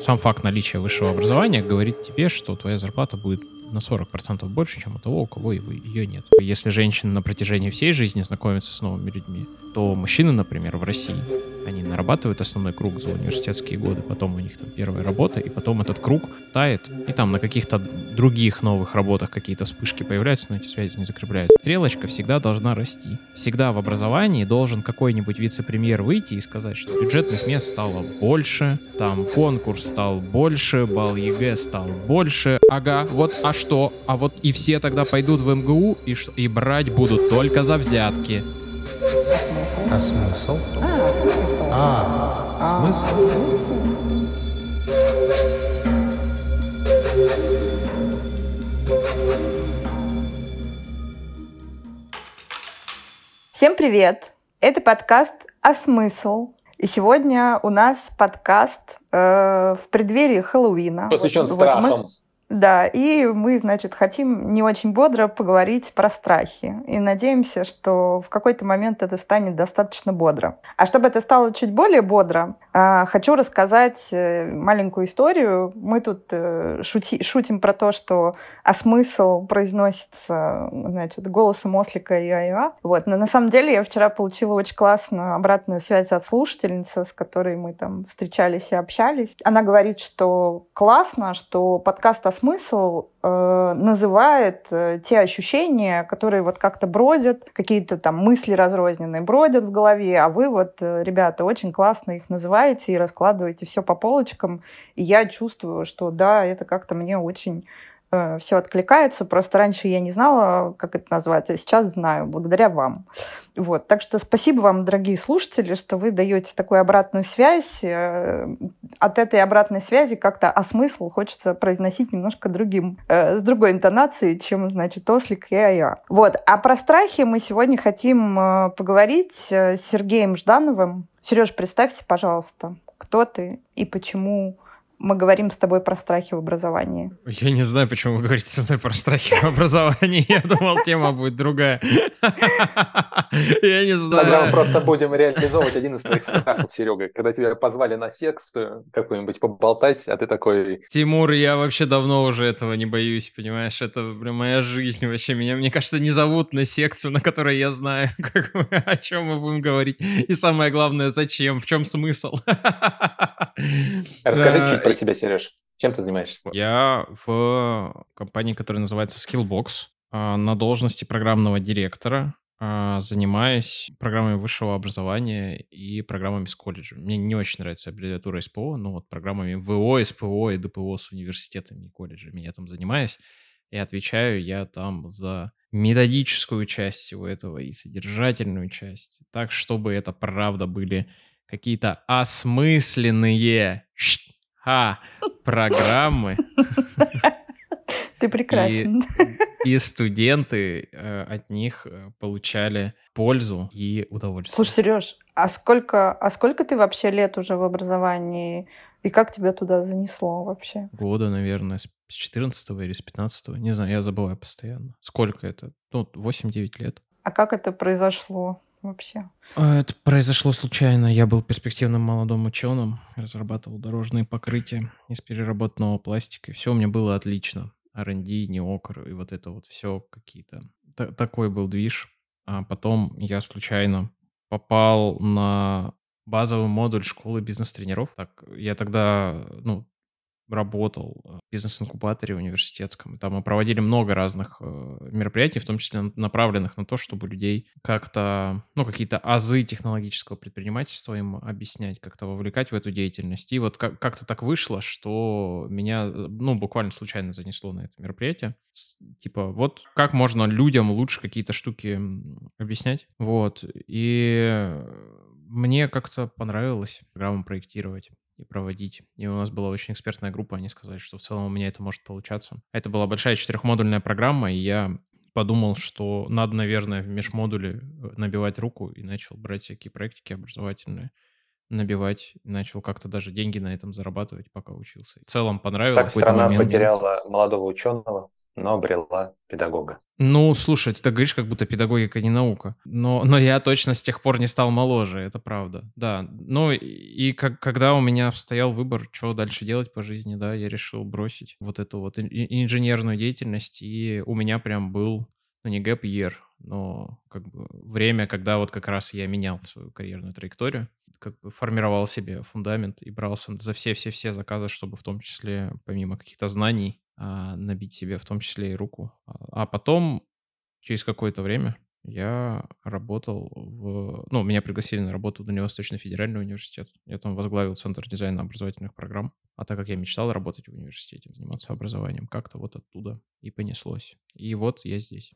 Сам факт наличия высшего образования говорит тебе, что твоя зарплата будет на 40% больше, чем у того, у кого ее нет. Если женщины на протяжении всей жизни знакомятся с новыми людьми, то мужчины, например, в России, они нарабатывают основной круг за университетские годы, потом у них там первая работа, и потом этот круг тает, и там на каких-то других новых работах какие-то вспышки появляются, но эти связи не закрепляются. Стрелочка всегда должна расти. Всегда в образовании должен какой-нибудь вице-премьер выйти и сказать, что бюджетных мест стало больше, там конкурс стал больше, балл ЕГЭ стал больше. Ага, вот, а что? А вот и все тогда пойдут в МГУ и, что, и брать будут только за взятки. А смысл? А, смысл. А, А, смысл? Всем привет! Это подкаст «А смысл?». И сегодня у нас подкаст э, в преддверии Хэллоуина. Посвящен Вот- вот страхам. мы- да, и мы, значит, хотим не очень бодро поговорить про страхи. И надеемся, что в какой-то момент это станет достаточно бодро. А чтобы это стало чуть более бодро, а, хочу рассказать э, маленькую историю. Мы тут э, шути- шутим про то, что а смысл произносится, значит, голосом ослика и айва. Вот. Но на самом деле я вчера получила очень классную обратную связь от слушательницы, с которой мы там встречались и общались. Она говорит, что классно, что подкаст «А смысл» э, называет э, те ощущения, которые вот как-то бродят, какие-то там мысли разрозненные бродят в голове, а вы вот, э, ребята, очень классно их называете и раскладываете все по полочкам. И я чувствую, что да, это как-то мне очень все откликается. Просто раньше я не знала, как это назвать, а сейчас знаю, благодаря вам. Вот. Так что спасибо вам, дорогие слушатели, что вы даете такую обратную связь. Э, От этой обратной связи как-то а смысл хочется произносить немножко другим, э, с другой интонацией, чем, значит, ослик и ая. Вот. А про страхи мы сегодня хотим э, поговорить э, с Сергеем Ждановым. Сереж, представься, пожалуйста, кто ты и почему мы говорим с тобой про страхи в образовании. Я не знаю, почему вы говорите со мной про страхи в образовании. Я думал, тема будет другая. Я не Тогда мы знаю. просто будем реализовывать один из твоих страхов, Серега. Когда тебя позвали на секцию какую-нибудь поболтать, а ты такой... Тимур, я вообще давно уже этого не боюсь, понимаешь? Это прям моя жизнь вообще. Меня, мне кажется, не зовут на секцию, на которой я знаю, как мы- о чем мы будем говорить. И самое главное, зачем, в чем смысл. Расскажи чуть про себя, Сереж. Чем ты занимаешься? Я в компании, которая называется Skillbox, а, на должности программного директора, а, занимаюсь программами высшего образования и программами с колледжа. Мне не очень нравится аббревиатура СПО, но вот программами ВО, СПО и ДПО с университетами и колледжами я там занимаюсь. И отвечаю я там за методическую часть всего этого и содержательную часть. Так, чтобы это правда были какие-то осмысленные ха, программы, Ты прекрасен. и студенты э, от них э, получали пользу и удовольствие. Слушай, Сереж, а сколько, а сколько ты вообще лет уже в образовании? И как тебя туда занесло вообще? Года, наверное, с 14 или с 15 не знаю, я забываю постоянно. Сколько это? Ну, 8-9 лет. А как это произошло вообще? А, Это произошло случайно. Я был перспективным молодым ученым, разрабатывал дорожные покрытия из переработанного пластика. Все у меня было отлично. R&D, неокр и вот это вот все какие-то. Та- такой был движ. А потом я случайно попал на базовый модуль школы бизнес-тренеров. Так, я тогда, ну, работал в бизнес-инкубаторе университетском. Там мы проводили много разных э, мероприятий, в том числе на- направленных на то, чтобы людей как-то, ну, какие-то азы технологического предпринимательства им объяснять, как-то вовлекать в эту деятельность. И вот как- как-то так вышло, что меня, э, ну, буквально случайно занесло на это мероприятие. Типа, вот как можно людям лучше какие-то штуки объяснять. Вот. И мне как-то понравилось программу проектировать и проводить. И у нас была очень экспертная группа, они сказали, что в целом у меня это может получаться. Это была большая четырехмодульная программа, и я подумал, что надо, наверное, в межмодуле э, набивать руку, и начал брать всякие проектики образовательные, набивать, начал как-то даже деньги на этом зарабатывать, пока учился. В целом понравилось. Так страна момент- потеряла молодого ученого. Но обрела педагога. Ну, слушай, ты так говоришь, как будто педагогика не наука. Но, но я точно с тех пор не стал моложе, это правда. Да, ну и как, когда у меня стоял выбор, что дальше делать по жизни, да, я решил бросить вот эту вот инженерную деятельность, и у меня прям был, ну не гэп year, но как бы время, когда вот как раз я менял свою карьерную траекторию, как бы формировал себе фундамент и брался за все-все-все заказы, чтобы в том числе, помимо каких-то знаний, набить себе в том числе и руку. А, а потом, через какое-то время, я работал в... Ну, меня пригласили на работу в Дальневосточный федеральный университет. Я там возглавил Центр дизайна образовательных программ. А так как я мечтал работать в университете, заниматься образованием, как-то вот оттуда и понеслось. И вот я здесь.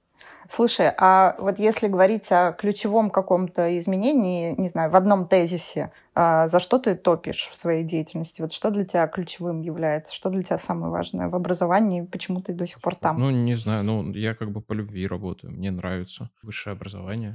Слушай, а вот если говорить о ключевом каком-то изменении, не знаю, в одном тезисе, а за что ты топишь в своей деятельности? Вот что для тебя ключевым является? Что для тебя самое важное в образовании? Почему ты до сих пор там? Ну, не знаю. Ну, я как бы по любви работаю. Мне нравится высшее образование.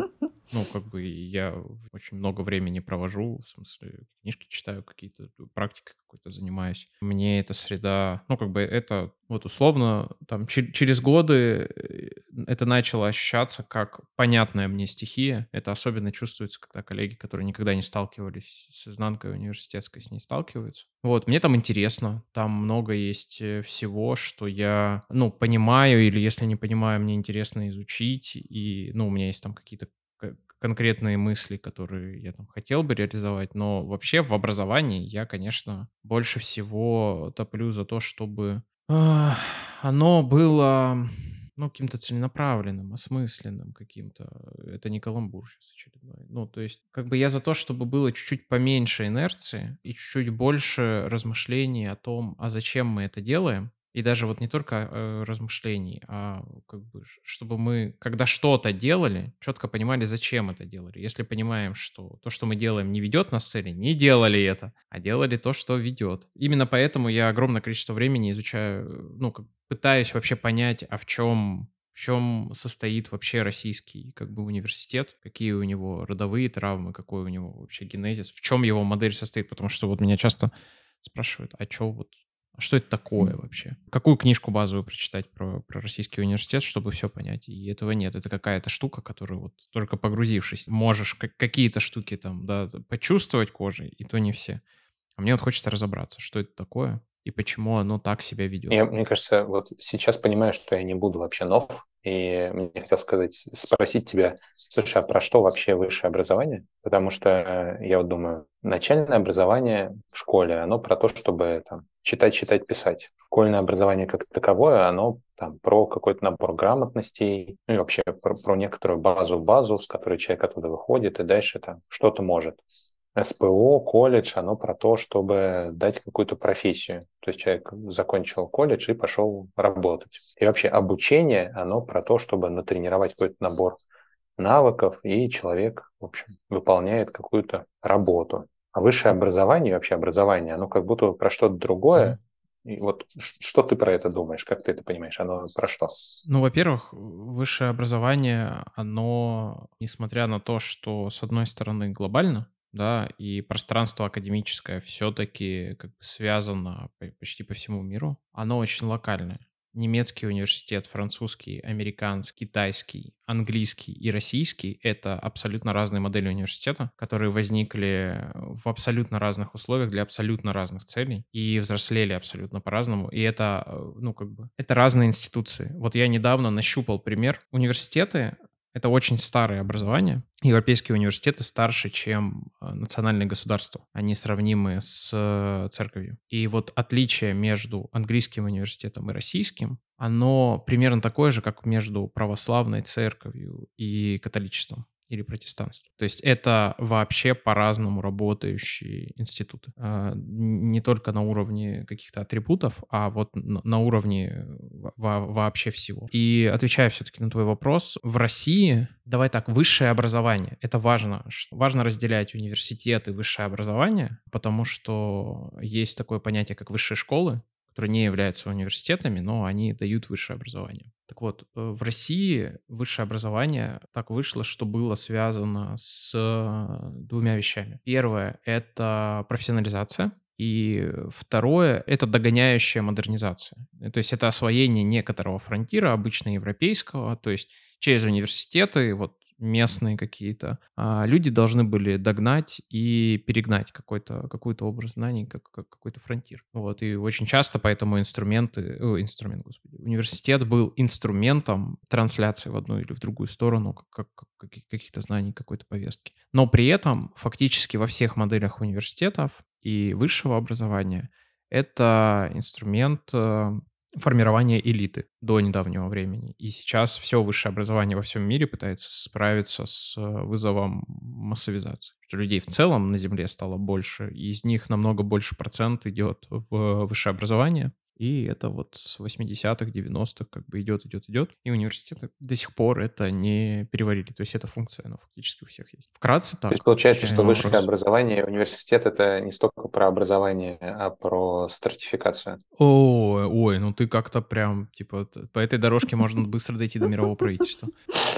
Ну, как бы я очень много времени провожу, в смысле, книжки читаю какие-то, практикой какой-то занимаюсь. Мне эта среда, ну, как бы это вот условно, там, через годы э, это начало ощущаться как понятная мне стихия. Это особенно чувствуется, когда коллеги, которые никогда не сталкивались с изнанкой университетской, с ней сталкиваются. Вот, мне там интересно, там много есть э, всего, что я, ну, понимаю, или если не понимаю, мне интересно изучить, и, ну, у меня есть там какие-то конкретные мысли, которые я там хотел бы реализовать, но вообще в образовании я, конечно, больше всего топлю за то, чтобы оно было ну, каким-то целенаправленным, осмысленным каким-то. Это не каламбур сейчас очередной. Ну, то есть, как бы я за то, чтобы было чуть-чуть поменьше инерции и чуть-чуть больше размышлений о том, а зачем мы это делаем, и даже вот не только э, размышлений, а как бы, чтобы мы, когда что-то делали, четко понимали, зачем это делали. Если понимаем, что то, что мы делаем, не ведет нас к цели, не делали это, а делали то, что ведет. Именно поэтому я огромное количество времени изучаю, ну, как, пытаюсь вообще понять, а в чем в чем состоит вообще российский как бы университет, какие у него родовые травмы, какой у него вообще генезис, в чем его модель состоит, потому что вот меня часто спрашивают, а что вот что это такое вообще? Какую книжку базовую прочитать про, про российский университет, чтобы все понять? И этого нет. Это какая-то штука, которую вот только погрузившись, можешь какие-то штуки там, да, почувствовать кожей, и то не все. А мне вот хочется разобраться, что это такое, и почему оно так себя ведет. Я, мне кажется, вот сейчас понимаю, что я не буду вообще нов, и мне хотел сказать, спросить тебя, слушай, а про что вообще высшее образование? Потому что э, я вот думаю, начальное образование в школе, оно про то, чтобы там, читать, читать, писать. Школьное образование как таковое, оно там, про какой-то набор грамотностей, ну и вообще про, про некоторую базу-базу, с которой человек оттуда выходит и дальше там что-то может. СПО, колледж, оно про то, чтобы дать какую-то профессию. То есть человек закончил колледж и пошел работать. И вообще обучение, оно про то, чтобы натренировать какой-то набор навыков, и человек, в общем, выполняет какую-то работу. А высшее образование, вообще образование, оно как будто про что-то другое. И вот что ты про это думаешь, как ты это понимаешь, оно про что? Ну, во-первых, высшее образование, оно, несмотря на то, что, с одной стороны, глобально, да, и пространство академическое все-таки как бы связано почти по всему миру, оно очень локальное. Немецкий университет, французский, американский, китайский, английский и российский — это абсолютно разные модели университета, которые возникли в абсолютно разных условиях для абсолютно разных целей и взрослели абсолютно по-разному. И это, э, ну, как бы, это разные институции. Вот я недавно нащупал пример. Университеты это очень старое образование. Европейские университеты старше, чем э, национальные государства. Они сравнимы с э, церковью. И вот отличие между английским университетом и российским, оно примерно такое же, как между православной церковью и католичеством или протестанство. То есть это вообще по-разному работающие институты. А, не только на уровне каких-то атрибутов, а вот на уровне вообще всего. И отвечая все-таки на твой вопрос, в России, давай так, высшее образование. Это важно. Важно разделять университет и высшее образование, потому что есть такое понятие, как высшие школы, которые не являются университетами, но они дают высшее образование. Так вот, э, в России высшее образование так вышло, что было связано с двумя вещами. Первое — это профессионализация, И второе — это догоняющая модернизация. То есть это освоение некоторого фронтира, обычно европейского, то есть через университеты, вот местные какие-то, а люди должны были догнать и перегнать какой-то, какой-то образ знаний, как, как какой-то фронтир. Вот, и очень часто поэтому инструменты, о, инструмент, господи, университет был инструментом трансляции в одну или в другую сторону как, как, как, каких-то знаний, какой-то повестки. Но при этом фактически во всех моделях университетов и высшего образования это инструмент формирования элиты до недавнего времени. И сейчас все высшее образование во всем мире пытается справиться с э, вызовом массовизации. Что людей в целом на Земле стало больше, и из них намного больше процент идет в высшее образование, и это вот с 80-х, 90-х как бы идет, идет, идет. И университеты до сих пор это не переварили. То есть эта функция, она фактически у всех есть. Вкратце так. То есть получается, что вопрос. высшее образование, университет — это не столько про образование, а про стратификацию. Ой, ой, ну ты как-то прям, типа, по этой дорожке можно быстро дойти до мирового правительства.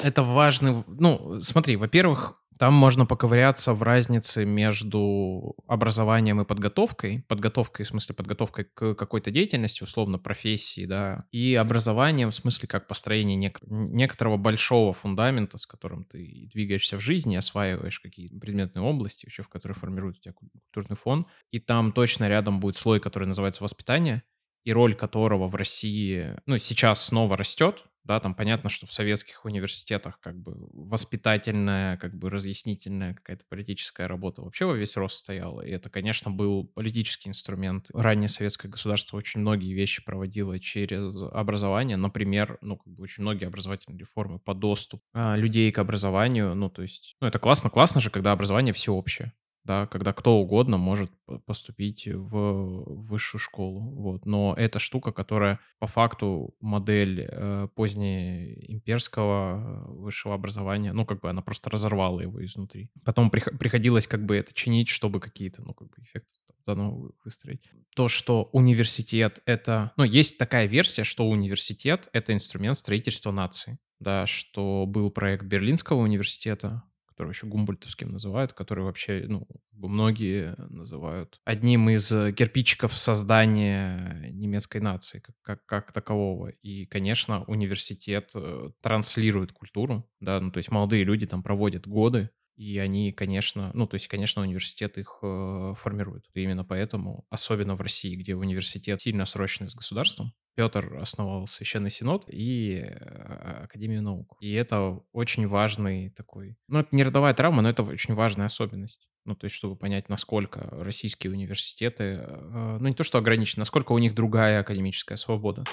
Это важный... Ну, смотри, во-первых, там можно поковыряться в разнице между образованием и подготовкой. Подготовкой, в смысле, подготовкой к какой-то деятельности, условно, профессии, да, и образованием, в смысле, как построение нек- некоторого большого фундамента, с которым ты двигаешься в жизни, осваиваешь какие-то предметные области, еще в которые формирует у тебя культурный фон. И там точно рядом будет слой, который называется воспитание, и роль которого в России, ну, сейчас снова растет, да, там понятно, что в советских университетах как бы воспитательная, как бы разъяснительная какая-то политическая работа вообще во весь рост стояла, и это, конечно, был политический инструмент. Раннее советское государство очень многие вещи проводило через образование, например, ну, как бы очень многие образовательные реформы по доступу а, людей к образованию, ну, то есть, ну, это классно, классно же, когда образование всеобщее, да, когда кто угодно может поступить в высшую школу, вот. Но это штука, которая по факту модель э, позднеимперского высшего образования, ну, как бы она просто разорвала его изнутри. Потом прих- приходилось как бы это чинить, чтобы какие-то, ну, как бы эффекты заново выстроить. То, что университет — это... Ну, есть такая версия, что университет — это инструмент строительства нации да, что был проект Берлинского университета, который еще Гумбольтовским называют, который вообще, ну, многие называют одним из э, кирпичиков создания немецкой нации как, как, как такового. И, конечно, университет э, транслирует культуру, да, ну, то есть молодые люди там проводят годы, и они, конечно, ну, то есть, конечно, университет их э, формирует. И именно поэтому, особенно в России, где университет сильно срочный с государством, Петр основал Священный Синод и э, Академию наук. И это очень важный такой... Ну, это не родовая травма, но это очень важная особенность. Ну, то есть, чтобы понять, насколько российские университеты, э, ну, не то что ограничены, насколько у них другая академическая свобода.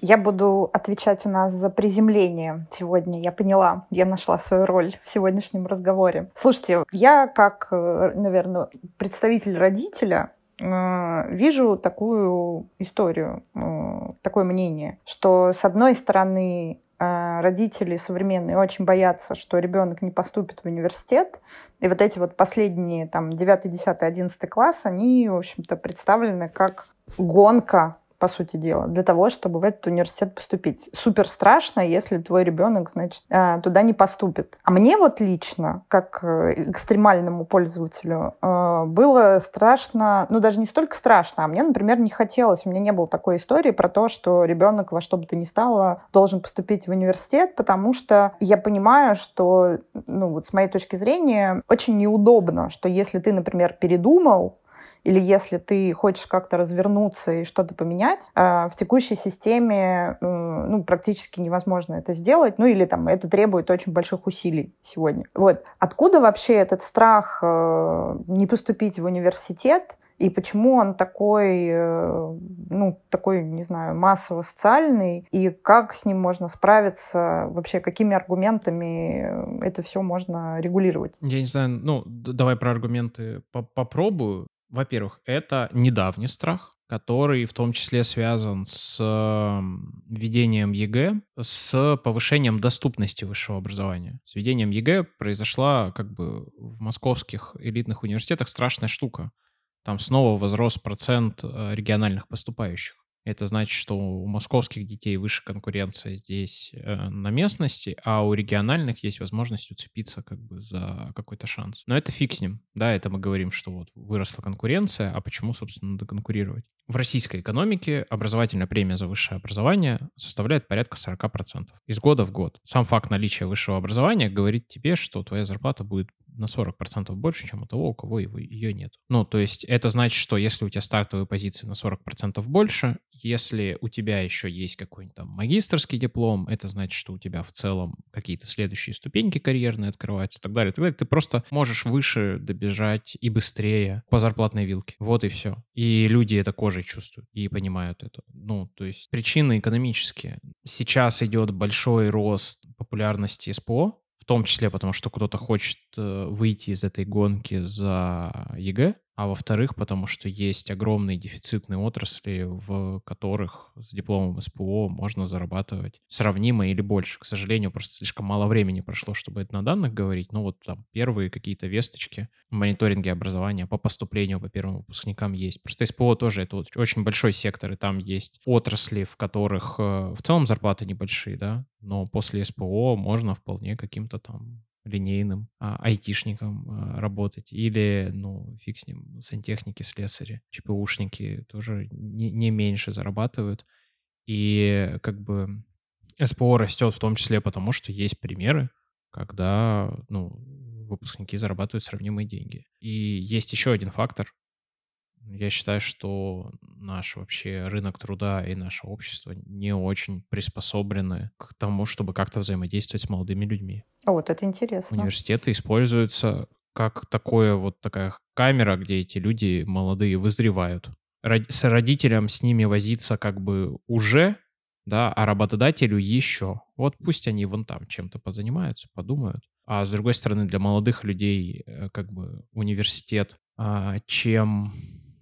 Я буду отвечать у нас за приземление сегодня. Я поняла, я нашла свою роль в сегодняшнем разговоре. Слушайте, я как, э, наверное, представитель родителя Э, вижу такую историю, э, такое мнение, что с одной стороны родители современные очень боятся, что ребенок не поступит в университет, и вот эти вот последние там 9, 10, 11 класс, они, в общем-то, представлены как гонка по сути дела, для того, чтобы в этот университет поступить. Супер страшно, если твой ребенок, значит, э, туда не поступит. А мне вот лично, как э, экстремальному пользователю, э, было страшно, ну даже не столько страшно, а мне, например, не хотелось, у меня не было такой истории про то, что ребенок во что бы то ни стало должен поступить в университет, потому что я понимаю, что, ну вот с моей точки зрения, очень неудобно, что если ты, например, передумал, или если ты хочешь как-то развернуться и что-то поменять, а, в текущей системе ну, практически невозможно это сделать, ну или там это требует очень больших усилий сегодня. Вот. Откуда вообще этот страх э, не поступить в университет? И почему он такой, э, ну, такой, не знаю, массово-социальный, и как с ним можно справиться, вообще какими аргументами это все можно регулировать? Я не знаю, ну, давай про аргументы попробую. Во-первых, это недавний страх, который в том числе связан с введением ЕГЭ, с повышением доступности высшего образования. С введением ЕГЭ произошла как бы в московских элитных университетах страшная штука. Там снова возрос процент э, региональных поступающих. Это значит, что у московских детей выше конкуренция здесь э, на местности, а у региональных есть возможность уцепиться как бы за какой-то шанс. Но это фиг с ним. Да, это мы говорим, что вот выросла конкуренция, а почему, собственно, надо конкурировать? В российской экономике образовательная премия за высшее образование составляет порядка 40% из года в год. Сам факт наличия высшего образования говорит тебе, что твоя зарплата будет на 40% больше, чем у того, у кого его, ее нет. Ну, то есть это значит, что если у тебя стартовые позиции на 40% больше, если у тебя еще есть какой-нибудь там магистрский диплом, это значит, что у тебя в целом какие-то следующие ступеньки карьерные открываются и так далее, далее. Ты просто можешь выше добежать и быстрее по зарплатной вилке. Вот и все. И люди это кожей чувствуют и понимают это. Ну, то есть причины экономические. Сейчас идет большой рост популярности СПО, в том числе потому, что кто-то хочет э, выйти из этой гонки за ЕГЭ, а во-вторых, потому что есть огромные дефицитные отрасли, в которых с дипломом СПО можно зарабатывать сравнимо или больше. К сожалению, просто слишком мало времени прошло, чтобы это на данных говорить. Но вот там первые какие-то весточки в мониторинге образования по поступлению по первым выпускникам есть. Просто СПО тоже это вот очень большой сектор, и там есть отрасли, в которых э, в целом зарплаты небольшие, да, но после СПО можно вполне каким-то там линейным а, айтишником а, работать. Или, ну, фиг с ним, сантехники, слесари, ЧПУшники тоже не, не меньше зарабатывают. И как бы СПО растет в том числе потому, что есть примеры, когда, ну, выпускники зарабатывают сравнимые деньги. И есть еще один фактор, я считаю, что наш вообще рынок труда и наше общество не очень приспособлены к тому, чтобы как-то взаимодействовать с молодыми людьми. А вот это интересно. Университеты используются как такое вот такая камера, где эти люди молодые вызревают. С родителем с ними возиться как бы уже, да, а работодателю еще. Вот пусть они вон там чем-то позанимаются, подумают. А с другой стороны, для молодых людей э, как бы университет а, чем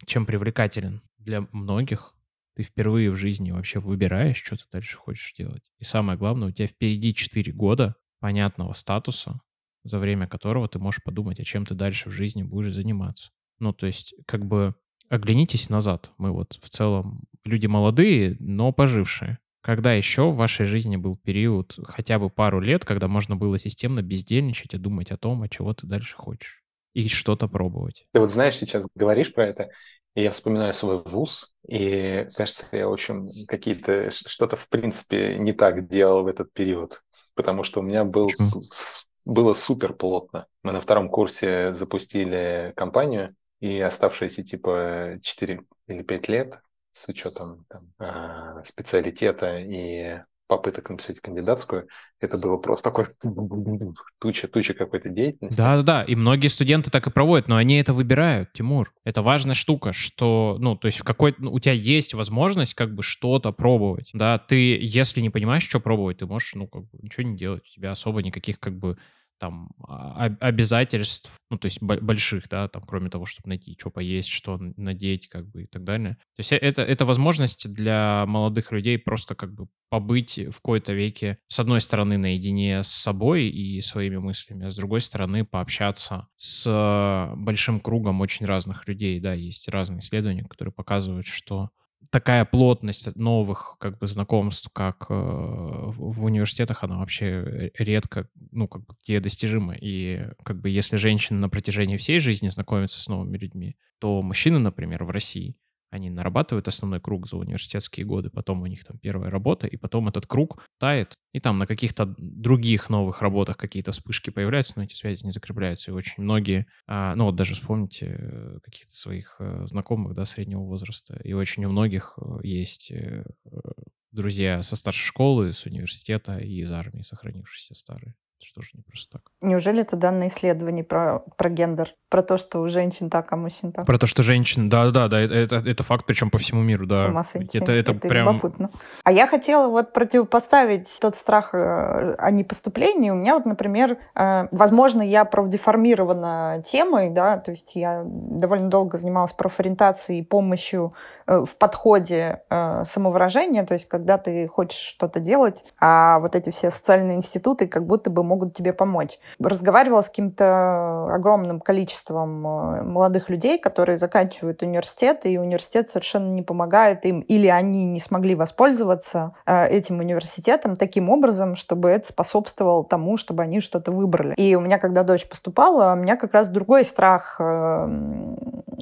чем привлекателен для многих. Ты впервые в жизни вообще выбираешь, что ты дальше хочешь делать. И самое главное, у тебя впереди 4 года понятного статуса, за время которого ты можешь подумать, о чем ты дальше в жизни будешь заниматься. Ну, то есть, как бы оглянитесь назад. Мы вот в целом люди молодые, но пожившие. Когда еще в вашей жизни был период хотя бы пару лет, когда можно было системно бездельничать и думать о том, о чего ты дальше хочешь? И что-то пробовать. Ты вот знаешь, сейчас говоришь про это, и я вспоминаю свой вуз, и кажется, я, в общем, какие-то что-то, в принципе, не так делал в этот период, потому что у меня был, было супер плотно. Мы на втором курсе запустили компанию, и оставшиеся типа 4 или 5 лет с учетом там, а, специалитета и попыток написать кандидатскую, это было просто такой туча, туча какой-то деятельности. Да-да-да, и многие студенты так и проводят, но они это выбирают, Тимур. Это важная штука, что, ну, то есть в какой ну, у тебя есть возможность как бы что-то пробовать, да, ты, если не понимаешь, что пробовать, ты можешь, ну, как бы ничего не делать, у тебя особо никаких как бы там а, обязательств, ну, то есть больших, да, там, кроме того, чтобы найти, что поесть, что надеть, как бы, и так далее. То есть это, это возможность для молодых людей просто как бы побыть в какой-то веке, с одной стороны, наедине с собой и своими мыслями, а с другой стороны, пообщаться с большим кругом очень разных людей, да, есть разные исследования, которые показывают, что такая плотность новых как бы знакомств, как э, в университетах, она вообще редко, ну, как бы где достижима. И как бы если женщины на протяжении всей жизни знакомятся с новыми людьми, то мужчины, например, в России, они нарабатывают основной круг за университетские годы, потом у них там первая работа, и потом этот круг тает, и там на каких-то других новых работах какие-то вспышки появляются, но эти связи не закрепляются. И очень многие, а, ну вот даже вспомните э, каких-то своих э, знакомых, да, среднего возраста, и очень у многих э, есть друзья со старшей школы, с университета и из армии, сохранившиеся старые. Это что же не просто так. Неужели это данные исследований про, про гендер? Про то, что у женщин так, а мужчин так? Про то, что женщин, да-да-да, да, это, это, это факт, причем по всему миру, да. С ума сойти. Это, это, это прям... любопытно. А я хотела вот противопоставить тот страх э, о непоступлении. У меня вот, например, э, возможно, я профдеформирована темой, да, то есть я довольно долго занималась профориентацией и помощью Э, в подходе самовыражения, то есть когда ты хочешь что-то делать, а вот эти все социальные институты как будто бы могут тебе помочь. Разговаривала с каким-то огромным количеством э, молодых людей, которые заканчивают университет, и университет совершенно не помогает им, или они не смогли воспользоваться э, этим университетом таким образом, чтобы это способствовало тому, чтобы они что-то выбрали. И у меня, когда дочь поступала, у меня как раз другой страх э,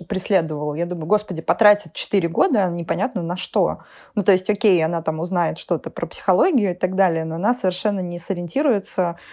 преследовал. Я думаю, господи, потратит 4 года непонятно на что. Ну, то есть, окей, она там узнает что-то про психологию и так далее, но она совершенно не сориентируется,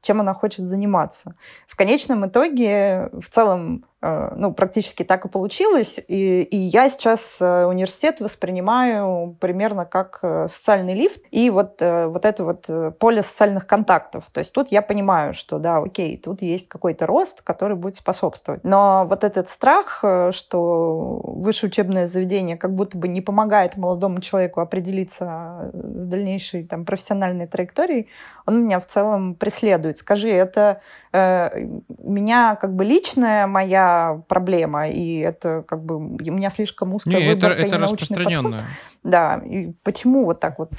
чем она хочет заниматься. В конечном итоге, в целом, Э, ну, практически так и получилось. И, и я сейчас э, университет воспринимаю примерно как э, социальный лифт и вот, вот это вот поле социальных контактов. То есть тут я понимаю, что да, окей, тут есть какой-то рост, который будет способствовать. Но вот этот страх, что высшее учебное заведение как будто бы не помогает молодому человеку определиться с дальнейшей там, профессиональной траекторией, он меня в целом преследует. Скажи, это э, меня как бы личная моя проблема, и это как бы у меня слишком узкая Не, выборка это, это и распространенное. Подход. Да, и почему вот так вот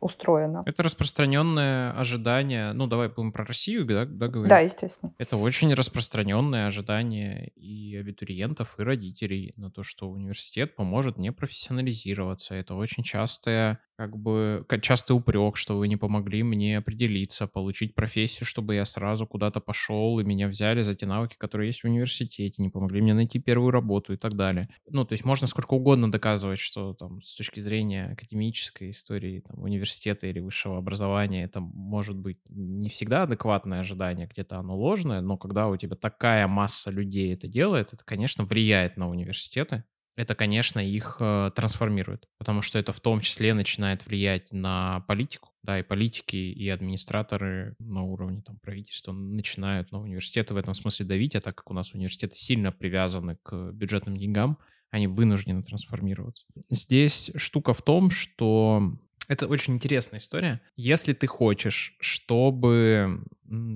устроено. Это распространенное ожидание. Ну, давай будем про Россию, да, да говорить? Да, естественно. Это очень распространенное ожидание и абитуриентов, и родителей на то, что университет поможет не профессионализироваться. Это очень частое как бы частый упрек, что вы не помогли мне определиться, получить профессию, чтобы я сразу куда-то пошел, и меня взяли за те навыки, которые есть в университете, не помогли мне найти первую работу и так далее. Ну, то есть можно сколько угодно доказывать, что там с точки зрения академической истории там, университета или высшего образования это может быть не всегда адекватное ожидание, где-то оно ложное, но когда у тебя такая масса людей это делает, это, конечно, влияет на университеты, это, конечно, их э, трансформирует, потому что это в том числе начинает влиять на политику, да, и политики, и администраторы на уровне там, правительства начинают на университеты в этом смысле давить, а так как у нас университеты сильно привязаны к бюджетным деньгам, они вынуждены трансформироваться. Здесь штука в том, что это очень интересная история. Если ты хочешь, чтобы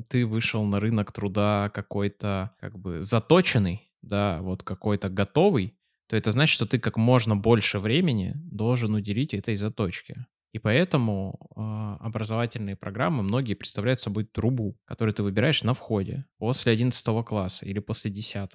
ты вышел на рынок труда какой-то как бы заточенный, да, вот какой-то готовый, то это значит, что ты как можно больше времени должен уделить этой заточке. И поэтому э, образовательные программы многие представляют собой трубу, которую ты выбираешь на входе после 11 класса или после 10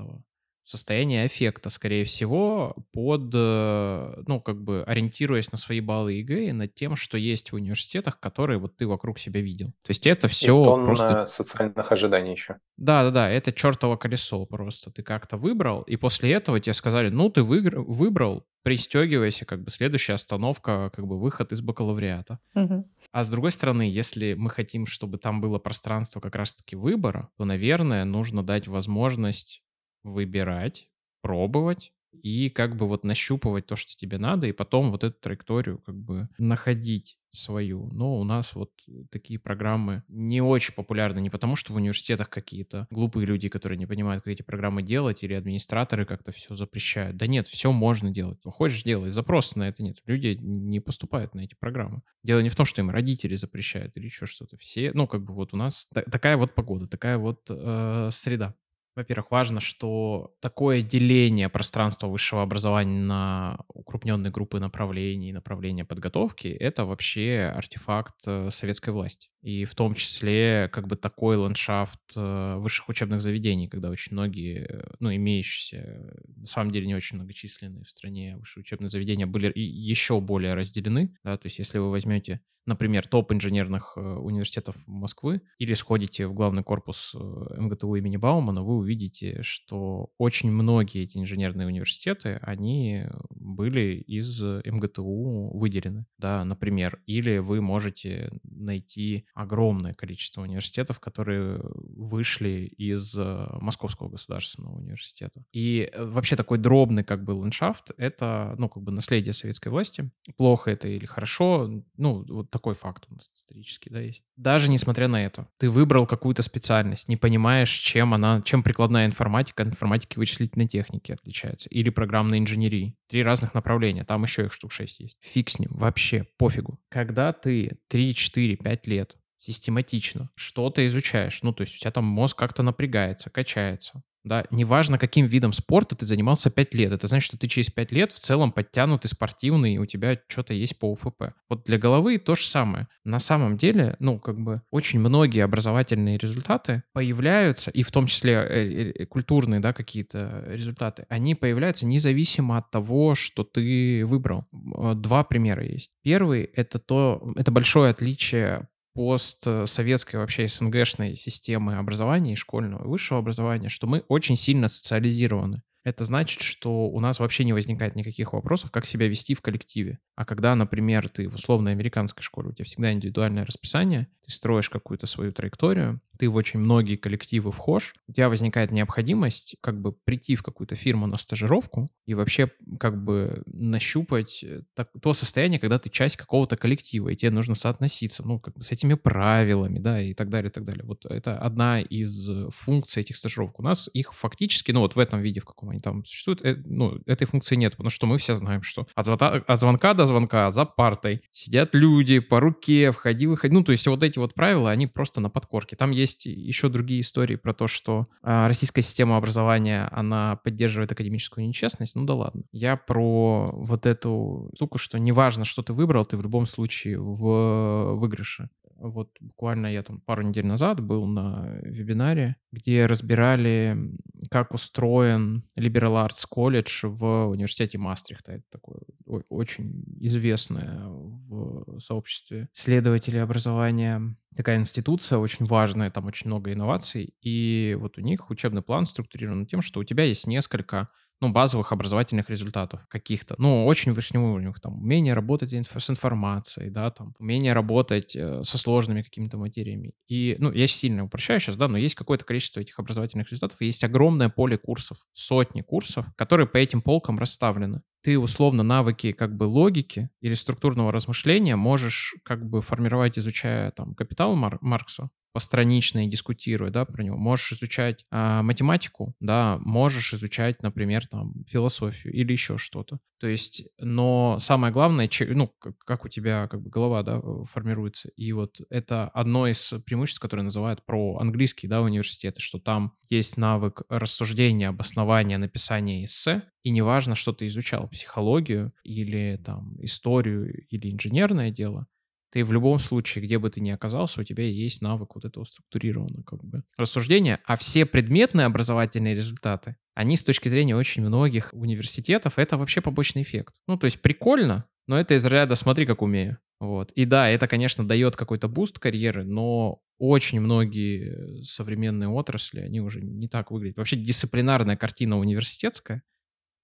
состояние аффекта, скорее всего, под, э, ну, как бы ориентируясь на свои баллы ЕГЭ и над тем, что есть в университетах, которые вот ты вокруг себя видел. То есть это все и просто... социальных ожиданий еще. Да-да-да, это чертово колесо просто. Ты как-то выбрал, и после этого тебе сказали, ну, ты выигр... выбрал, пристегивайся, как бы следующая остановка, как бы выход из бакалавриата. Угу. А с другой стороны, если мы хотим, чтобы там было пространство как раз-таки выбора, то, наверное, нужно дать возможность выбирать, пробовать и как бы вот нащупывать то, что тебе надо, и потом вот эту траекторию как бы находить свою. Но у нас вот такие программы не очень популярны не потому, что в университетах какие-то глупые люди, которые не понимают, как эти программы делать, или администраторы как-то все запрещают. Да нет, все можно делать. Хочешь, делай. Запроса на это нет. Люди не поступают на эти программы. Дело не в том, что им родители запрещают или еще что-то. Все, ну, как бы вот у нас такая вот погода, такая вот э, среда. Во-первых, важно, что такое деление пространства высшего образования на укрупненные группы направлений, направления подготовки — это вообще артефакт э, советской власти. И в том числе как бы такой ландшафт э, высших учебных заведений, когда очень многие, э, ну, имеющиеся, на самом деле не очень многочисленные в стране высшие учебные заведения были еще более разделены. Да? То есть если вы возьмете например, топ инженерных э, университетов Москвы, или сходите в главный корпус э, МГТУ имени Баумана, вы увидите, что очень многие эти инженерные университеты, они были из МГТУ выделены, да, например. Или вы можете найти огромное количество университетов, которые вышли из э, Московского государственного университета. И вообще такой дробный как бы ландшафт — это, ну, как бы наследие советской власти. Плохо это или хорошо, ну, вот такой факт у нас исторический, да, есть. Даже несмотря на это, ты выбрал какую-то специальность, не понимаешь, чем она, чем прикладная информатика информатики вычислительной техники отличается, или программной инженерии. Три разных направления, там еще их штук шесть есть. Фиг с ним, вообще пофигу. Когда ты 3, 4, 5 лет систематично что-то изучаешь, ну, то есть у тебя там мозг как-то напрягается, качается, да, неважно, каким видом спорта ты занимался 5 лет, это значит, что ты через 5 лет в целом подтянутый, спортивный, и у тебя что-то есть по УФП. Вот для головы то же самое. На самом деле, ну, как бы очень многие образовательные результаты появляются, и в том числе э, э, культурные, да, какие-то результаты, они появляются независимо от того, что ты выбрал. Два примера есть. Первый — это то, это большое отличие постсоветской вообще СНГшной системы образования и школьного и высшего образования, что мы очень сильно социализированы. Это значит, что у нас вообще не возникает никаких вопросов, как себя вести в коллективе. А когда, например, ты в условной американской школе, у тебя всегда индивидуальное расписание, ты строишь какую-то свою траекторию, ты в очень многие коллективы вхож, у тебя возникает необходимость как бы прийти в какую-то фирму на стажировку и вообще как бы нащупать э, так, то состояние, когда ты часть какого-то коллектива, и тебе нужно соотноситься, ну, как бы с этими правилами, да, и так далее, и так далее. Вот это одна из функций этих стажировок. У нас их фактически, ну, вот в этом виде, в каком они там существуют, э, ну, этой функции нет, потому что мы все знаем, что от, звонка, от звонка до звонка за партой сидят люди по руке, входи, выходи. Ну, то есть вот эти вот правила, они просто на подкорке. Там есть еще другие истории про то, что э, российская система образования, она поддерживает академическую нечестность. Ну да ладно. Я про вот эту штуку, что неважно, что ты выбрал, ты в любом случае в выигрыше. Вот буквально я там пару недель назад был на вебинаре, где разбирали, как устроен Liberal Arts College в университете Мастрихта. Это такое очень известное в сообществе исследователей образования такая институция очень важная, там очень много инноваций, и вот у них учебный план структурирован тем, что у тебя есть несколько ну, базовых образовательных результатов каких-то, ну, очень высокоуровневых, там, умение работать инф- с информацией, да, там, умение работать э, со сложными какими-то материями. И, ну, я сильно упрощаю сейчас, да, но есть какое-то количество этих образовательных результатов, есть огромное поле курсов, сотни курсов, которые по этим полкам расставлены. Ты, условно, навыки как бы логики или структурного размышления можешь как бы формировать, изучая там капитал Мар- Маркса, постранично и дискутируя, да, про него. Можешь изучать а, математику, да, можешь изучать, например, там, философию или еще что-то. То есть, но самое главное, ну, как у тебя как бы голова, да, формируется. И вот это одно из преимуществ, которое называют про английский, да, университеты, что там есть навык рассуждения, обоснования, написания эссе, и неважно, что ты изучал, психологию или там историю или инженерное дело, ты в любом случае, где бы ты ни оказался, у тебя есть навык вот этого структурированного как бы рассуждения, а все предметные образовательные результаты, они с точки зрения очень многих университетов, это вообще побочный эффект. Ну, то есть прикольно, но это из ряда «смотри, как умею». Вот. И да, это, конечно, дает какой-то boost карьеры, но очень многие современные отрасли, они уже не так выглядят. Вообще дисциплинарная картина университетская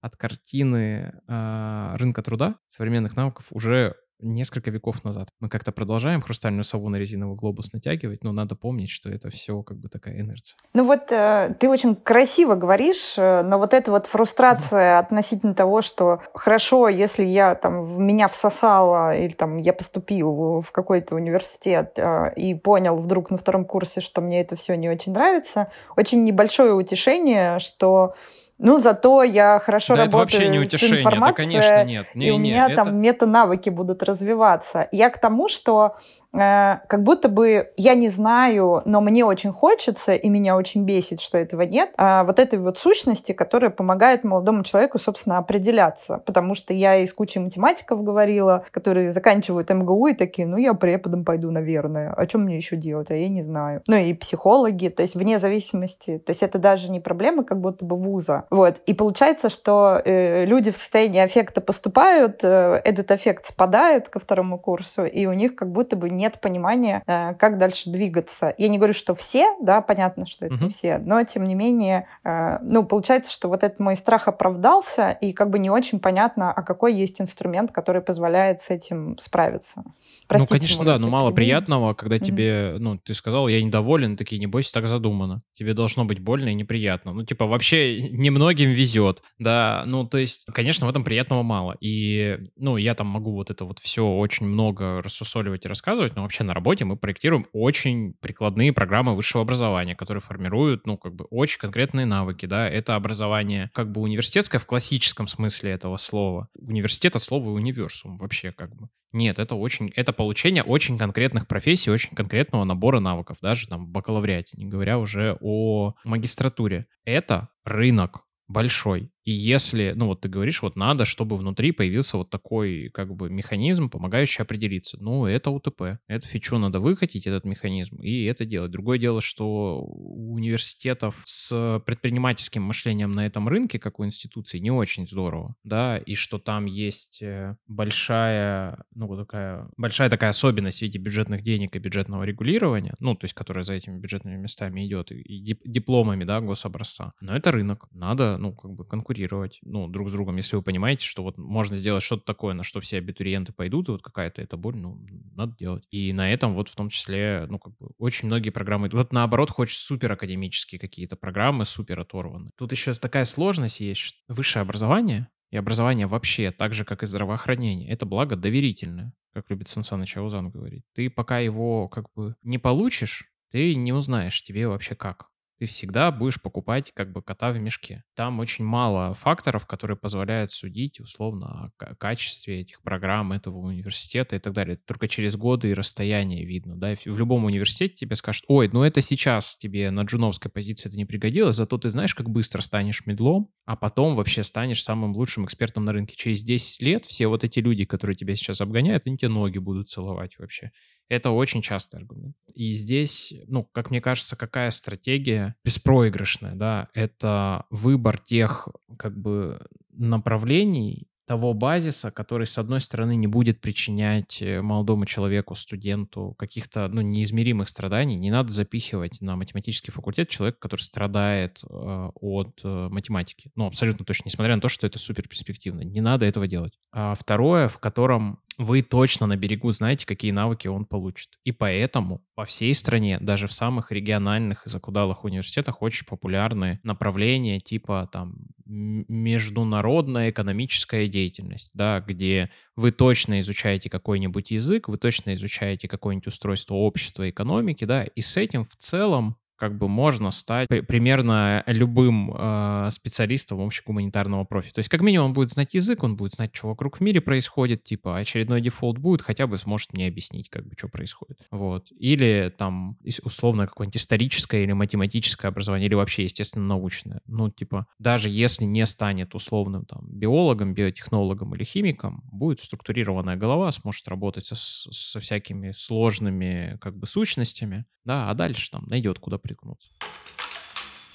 от картины э, рынка труда, современных навыков уже несколько веков назад. Мы как-то продолжаем хрустальную сову на резиновый глобус натягивать, но надо помнить, что это все как бы такая инерция. Ну вот э, ты очень красиво говоришь, э, но вот эта вот фрустрация mm относительно того, что хорошо, если я там в меня всосала или там я поступил в какой-то университет э, и понял вдруг на втором курсе, что мне это все не очень нравится, очень небольшое утешение, что ну, зато я хорошо да работаю это вообще не утешение, с информацией, да, конечно, нет. Не, и у меня это... там мета-навыки будут развиваться. Я к тому, что Э, как будто бы я не знаю, но мне очень хочется, и меня очень бесит, что этого нет, а вот этой вот сущности, которая помогает молодому человеку, собственно, определяться. Потому что я из кучи математиков говорила, которые заканчивают МГУ и такие, ну, я преподом пойду, наверное. А что мне еще делать? А я не знаю. Ну, и психологи, то есть вне зависимости. То есть это даже не проблема как будто бы вуза. Вот. И получается, что э, люди в состоянии аффекта поступают, э, этот эффект спадает ко второму курсу, и у них как будто бы не нет понимания, э, как дальше двигаться. Я не говорю, что все, да, понятно, что это угу. не все, но тем не менее, э, ну, получается, что вот этот мой страх оправдался, и как бы не очень понятно, а какой есть инструмент, который позволяет с этим справиться. Простите, ну, конечно, да, но мало прямые. приятного, когда mm-hmm. тебе, ну, ты сказал, я недоволен, такие, не бойся, так задумано. Тебе должно быть больно и неприятно. Ну, типа, вообще немногим везет, да, ну, то есть, конечно, в этом приятного мало. И, ну, я там могу вот это вот все очень много рассусоливать и рассказывать, но вообще на работе мы проектируем очень прикладные программы высшего образования, которые формируют, ну, как бы очень конкретные навыки, да, это образование как бы университетское в классическом смысле этого слова. Университет от слова универсум вообще как бы. Нет, это очень, это получение очень конкретных профессий, очень конкретного набора навыков, даже там в бакалавриате, не говоря уже о магистратуре. Это рынок большой. И если, ну вот ты говоришь, вот надо, чтобы внутри появился вот такой как бы механизм, помогающий определиться. Ну, это УТП. Эту фичу надо выкатить, этот механизм, и это делать. Другое дело, что у университетов с предпринимательским мышлением на этом рынке, как у институции, не очень здорово, да, и что там есть э, большая, ну, вот такая, большая такая особенность в виде бюджетных денег и бюджетного регулирования, ну, то есть, которая за этими бюджетными местами идет, и дипломами, да, гособразца. Но это рынок. Надо, ну, как бы конкурировать конкурировать, ну, друг с другом, если вы понимаете, что вот можно сделать что-то такое, на что все абитуриенты пойдут, и вот какая-то эта боль, ну, надо делать. И на этом вот в том числе, ну, как бы очень многие программы, вот наоборот, хочешь супер академические какие-то программы, супер оторваны. Тут еще такая сложность есть, высшее образование, и образование вообще, так же, как и здравоохранение, это благо доверительное, как любит Сан Чаузан говорить. Ты пока его как бы не получишь, ты не узнаешь, тебе вообще как ты всегда будешь покупать как бы кота в мешке. Там очень мало факторов, которые позволяют судить условно о качестве этих программ, этого университета и так далее. Только через годы и расстояние видно. Да? В любом университете тебе скажут, ой, ну это сейчас тебе на джуновской позиции это не пригодилось, зато ты знаешь, как быстро станешь медлом, а потом вообще станешь самым лучшим экспертом на рынке. Через 10 лет все вот эти люди, которые тебя сейчас обгоняют, они тебе ноги будут целовать вообще. Это очень частый аргумент. И здесь, ну, как мне кажется, какая стратегия беспроигрышная, да, это выбор тех, как бы, направлений того базиса, который, с одной стороны, не будет причинять э, молодому человеку, студенту каких-то ну, неизмеримых страданий. Не надо запихивать на математический факультет человека, который страдает э, от э, математики. Ну, абсолютно точно, несмотря на то, что это супер перспективно. Не надо этого делать. А второе, в котором вы точно на берегу знаете, какие навыки он получит. И поэтому по всей стране, даже в самых региональных и закудалых университетах очень популярны направления типа там международная экономическая деятельность, да, где вы точно изучаете какой-нибудь язык, вы точно изучаете какое-нибудь устройство общества, экономики, да, и с этим в целом как бы можно стать примерно любым э, специалистом в общегуманитарного профиля. То есть как минимум он будет знать язык, он будет знать, что вокруг в мире происходит, типа очередной дефолт будет, хотя бы сможет мне объяснить, как бы, что происходит. Вот. Или там условно какое-нибудь историческое или математическое образование, или вообще, естественно, научное. Ну, типа, даже если не станет условным там биологом, биотехнологом или химиком, будет структурированная голова, сможет работать со, со всякими сложными как бы сущностями, да, а дальше там найдет, куда приткнуться.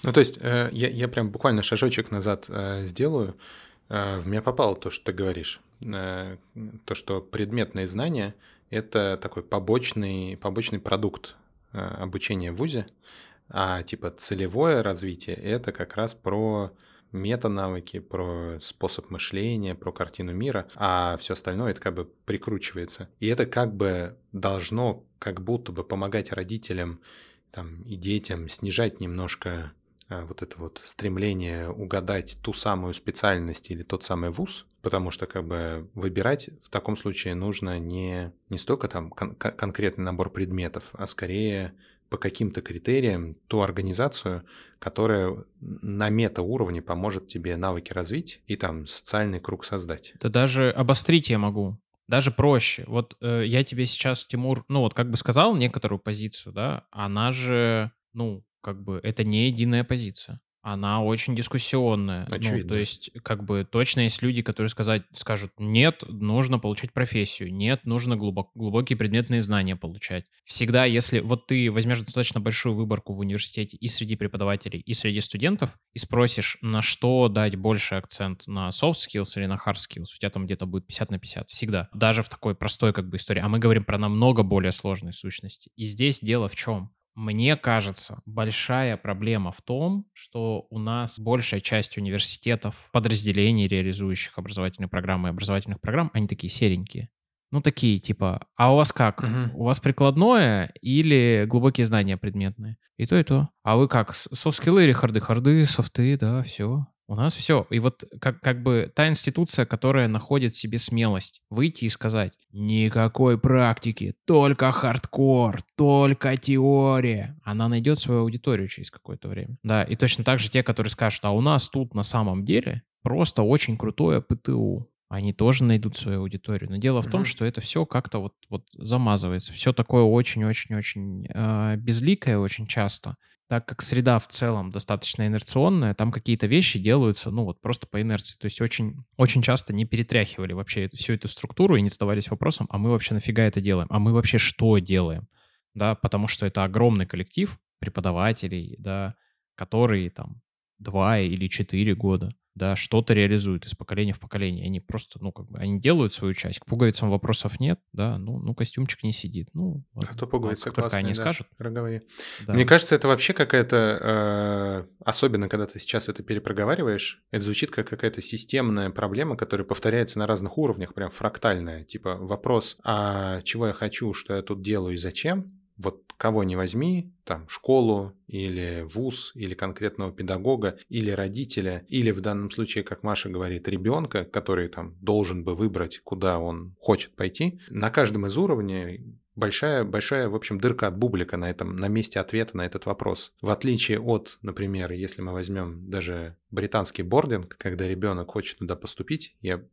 Ну, то есть э, я, я прям буквально шажочек назад э, сделаю. Э, в меня попало то, что ты говоришь. То, что предметные знания — это такой побочный, побочный продукт обучения в ВУЗе, а типа целевое развитие — это как раз про метанавыки, про способ мышления, про картину мира, а все остальное это как бы прикручивается. И это как бы должно как будто бы помогать родителям там, и детям снижать немножко а, вот это вот стремление угадать ту самую специальность или тот самый вуз, потому что как бы выбирать в таком случае нужно не, не столько там кон- конкретный набор предметов, а скорее по каким-то критериям ту организацию, которая на мета-уровне поможет тебе навыки развить и там социальный круг создать. Да даже обострить я могу. Даже проще. Вот э, я тебе сейчас, Тимур, ну вот как бы сказал некоторую позицию, да, она же, ну, как бы это не единая позиция она очень дискуссионная. Очевидно. Ну, то есть, как бы, точно есть люди, которые сказать, скажут, нет, нужно получать профессию, нет, нужно глубок, глубокие предметные знания получать. Всегда, если вот ты возьмешь достаточно большую выборку в университете и среди преподавателей, и среди студентов, и спросишь, на что дать больше акцент, на soft skills или на hard skills, у тебя там где-то будет 50 на 50, всегда. Даже в такой простой как бы истории. А мы говорим про намного более сложные сущности. И здесь дело в чем? Мне кажется, большая проблема в том, что у нас большая часть университетов, подразделений, реализующих образовательные программы и образовательных программ, они такие серенькие. Ну, такие, типа, а у вас как? Угу. У вас прикладное или глубокие знания предметные? И то, и то. А вы как? Софт-скиллы или харды? Харды, софты, да, все. У нас все. И вот как, как бы та институция, которая находит в себе смелость выйти и сказать, никакой практики, только хардкор, только теория. Она найдет свою аудиторию через какое-то время. Да, и точно так же те, которые скажут, а у нас тут на самом деле просто очень крутое ПТУ они тоже найдут свою аудиторию. Но дело в том, что это все как-то вот, вот замазывается. Все такое очень-очень-очень э, безликое очень часто так как среда в целом достаточно инерционная, там какие-то вещи делаются, ну вот просто по инерции. То есть очень, очень часто не перетряхивали вообще всю эту структуру и не задавались вопросом, а мы вообще нафига это делаем? А мы вообще что делаем? Да, потому что это огромный коллектив преподавателей, да, которые там два или четыре года да, что-то реализуют из поколения в поколение. Они просто, ну, как бы, они делают свою часть. К пуговицам вопросов нет, да, ну, ну костюмчик не сидит. Ну, вот, Зато пуговицы вот, классные, они да, скажут. роговые. Да. Мне кажется, это вообще какая-то, э, особенно когда ты сейчас это перепроговариваешь, это звучит как какая-то системная проблема, которая повторяется на разных уровнях, прям фрактальная. Типа вопрос, а чего я хочу, что я тут делаю и зачем, вот кого не возьми, там, школу или вуз, или конкретного педагога, или родителя, или в данном случае, как Маша говорит, ребенка, который там должен бы выбрать, куда он хочет пойти, на каждом из уровней большая, большая, в общем, дырка от бублика на этом, на месте ответа на этот вопрос. В отличие от, например, если мы возьмем даже британский бординг, когда ребенок хочет туда поступить, я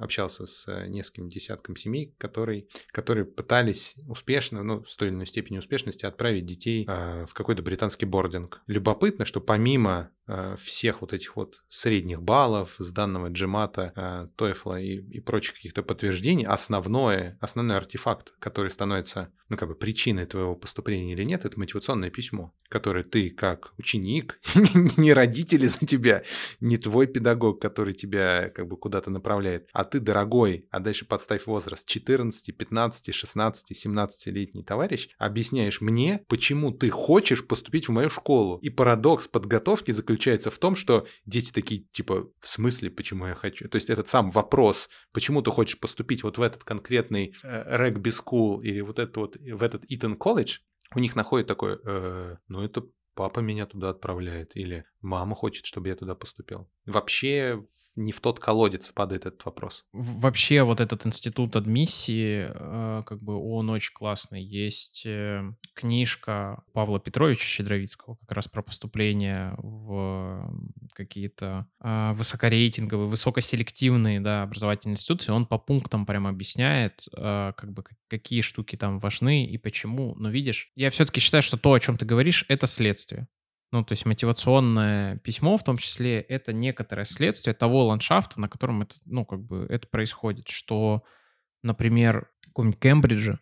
общался с нескольким десятком семей, которые, которые пытались успешно, ну, с той или иной степени успешности отправить детей э, в какой-то британский бординг. Любопытно, что помимо э, всех вот этих вот средних баллов, с данного джемата, э, TOEFL и, и прочих каких-то подтверждений, основное, основной артефакт, который становится, ну, как бы причиной твоего поступления или нет, это мотивационное письмо, которое ты как ученик, не родители за тебя, не твой педагог, который тебя как бы куда-то направляет, а ты, дорогой, а дальше подставь возраст 14, 15, 16, 17-летний товарищ, объясняешь мне, почему ты хочешь поступить в мою школу. И парадокс подготовки заключается в том, что дети такие, типа, в смысле, почему я хочу? То есть этот сам вопрос, почему ты хочешь поступить вот в этот конкретный регби-скул или вот этот вот, в этот Итон колледж, у них находит такое, э, ну это папа меня туда отправляет, или мама хочет, чтобы я туда поступил. Вообще не в тот колодец падает этот вопрос. Вообще вот этот институт адмиссии, э, как бы он очень классный. Есть э, книжка Павла Петровича Щедровицкого как раз про поступление в какие-то э, высокорейтинговые, высокоселективные да, образовательные институции. Он по пунктам прям объясняет, как бы какие штуки там важны и почему. Но видишь, я все-таки считаю, что то, о чем ты говоришь, это следствие. Ну, то есть мотивационное письмо, в том числе, это некоторое следствие того ландшафта, на котором это, ну, как бы это происходит, что, например, в каком-нибудь Кембридже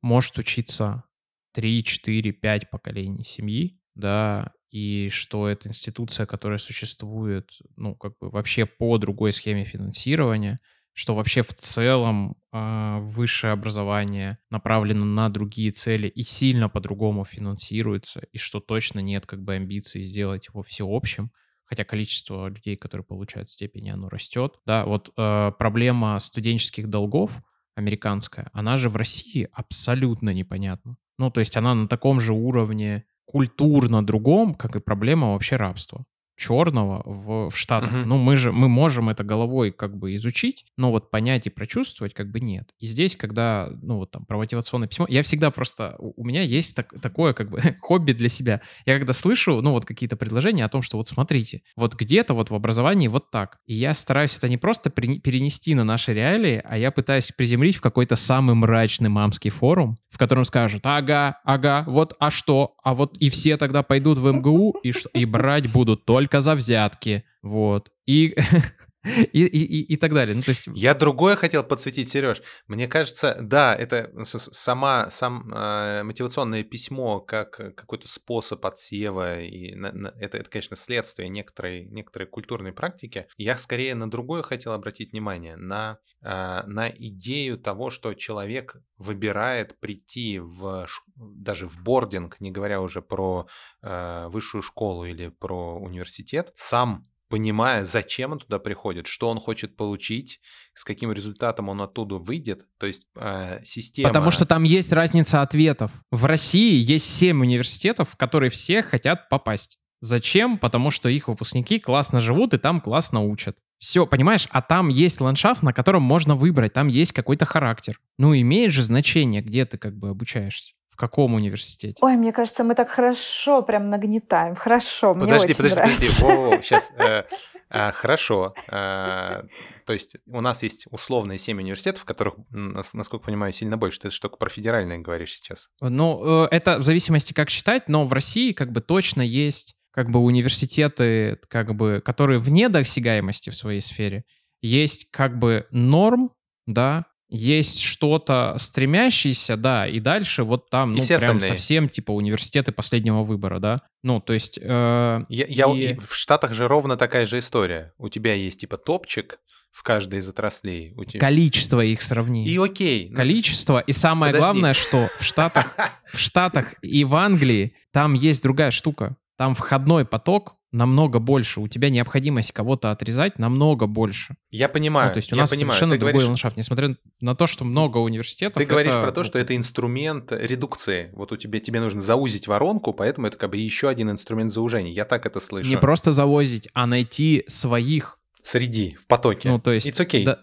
может учиться 3, 4, 5 поколений семьи, да, и что это институция, которая существует, ну, как бы вообще по другой схеме финансирования — что вообще в целом э, высшее образование направлено на другие цели и сильно по-другому финансируется, и что точно нет как бы амбиций сделать его всеобщим, хотя количество людей, которые получают степени, оно растет. Да, вот э, проблема студенческих долгов американская, она же в России абсолютно непонятна. Ну, то есть она на таком же уровне культурно другом, как и проблема вообще рабства черного в, в Штатах. Uh-huh. Ну, мы же, мы можем это головой как бы изучить, но вот понять и прочувствовать как бы нет. И здесь, когда, ну, вот там, про мотивационное письмо, я всегда просто, у, у меня есть так, такое как бы хобби для себя. Я когда слышу, ну, вот какие-то предложения о том, что вот смотрите, вот где-то вот в образовании вот так. И я стараюсь это не просто при, перенести на наши реалии, а я пытаюсь приземлить в какой-то самый мрачный мамский форум, в котором скажут, ага, ага, вот, а что? А вот и все тогда пойдут в МГУ и, и брать будут только только за взятки, вот. И и, и, и, и так далее. Ну, то есть... Я другое хотел подсветить, Сереж. Мне кажется, да, это сама, сам э, мотивационное письмо как какой-то способ отсева, и на, на, это, это, конечно, следствие некоторой, некоторой культурной практики. Я скорее на другое хотел обратить внимание, на, э, на идею того, что человек выбирает прийти в, даже в бординг, не говоря уже про э, высшую школу или про университет, сам понимая, зачем он туда приходит, что он хочет получить, с каким результатом он оттуда выйдет. То есть э, система... Потому что там есть разница ответов. В России есть 7 университетов, в которые все хотят попасть. Зачем? Потому что их выпускники классно живут и там классно учат. Все, понимаешь? А там есть ландшафт, на котором можно выбрать, там есть какой-то характер. Ну, имеет же значение, где ты как бы обучаешься. В каком университете? Ой, мне кажется, мы так хорошо прям нагнетаем. Хорошо, подожди, мне очень подожди, нравится. подожди, во-во, сейчас. Э, э, хорошо. Э, то есть у нас есть условные семь университетов, в которых, нас- насколько понимаю, сильно больше. Ты же только про федеральные говоришь сейчас. Ну, э, это в зависимости как считать, но в России как бы точно есть как бы университеты, как бы, которые вне досягаемости в своей сфере. Есть как бы норм, да, есть что-то стремящееся, да, и дальше вот там, И ну, все прям остальные. совсем типа университеты последнего выбора, да. Ну, то есть... э, Я, я- И- и в Штатах же ровно такая же история. У тебя есть типа топчик в каждой из отраслей. У тебя... количество их сравни. И окей. ну, Количество, и самое Подожди. главное, что в Штатах, в Штатах и в Англии там есть другая штука. Там входной поток намного больше. У тебя необходимость кого-то отрезать намного больше. Я понимаю. Ну, то есть у нас понимаю. совершенно Ты другой говоришь, ландшафт. Несмотря на то, что много университетов. Ты говоришь это, про то, что это инструмент редукции. Вот у тебя тебе нужно заузить воронку, поэтому это как бы еще один инструмент заужения. Я так это слышу. Не просто завозить, а найти своих. Среди, в потоке. Ну, то есть... It's okay. да,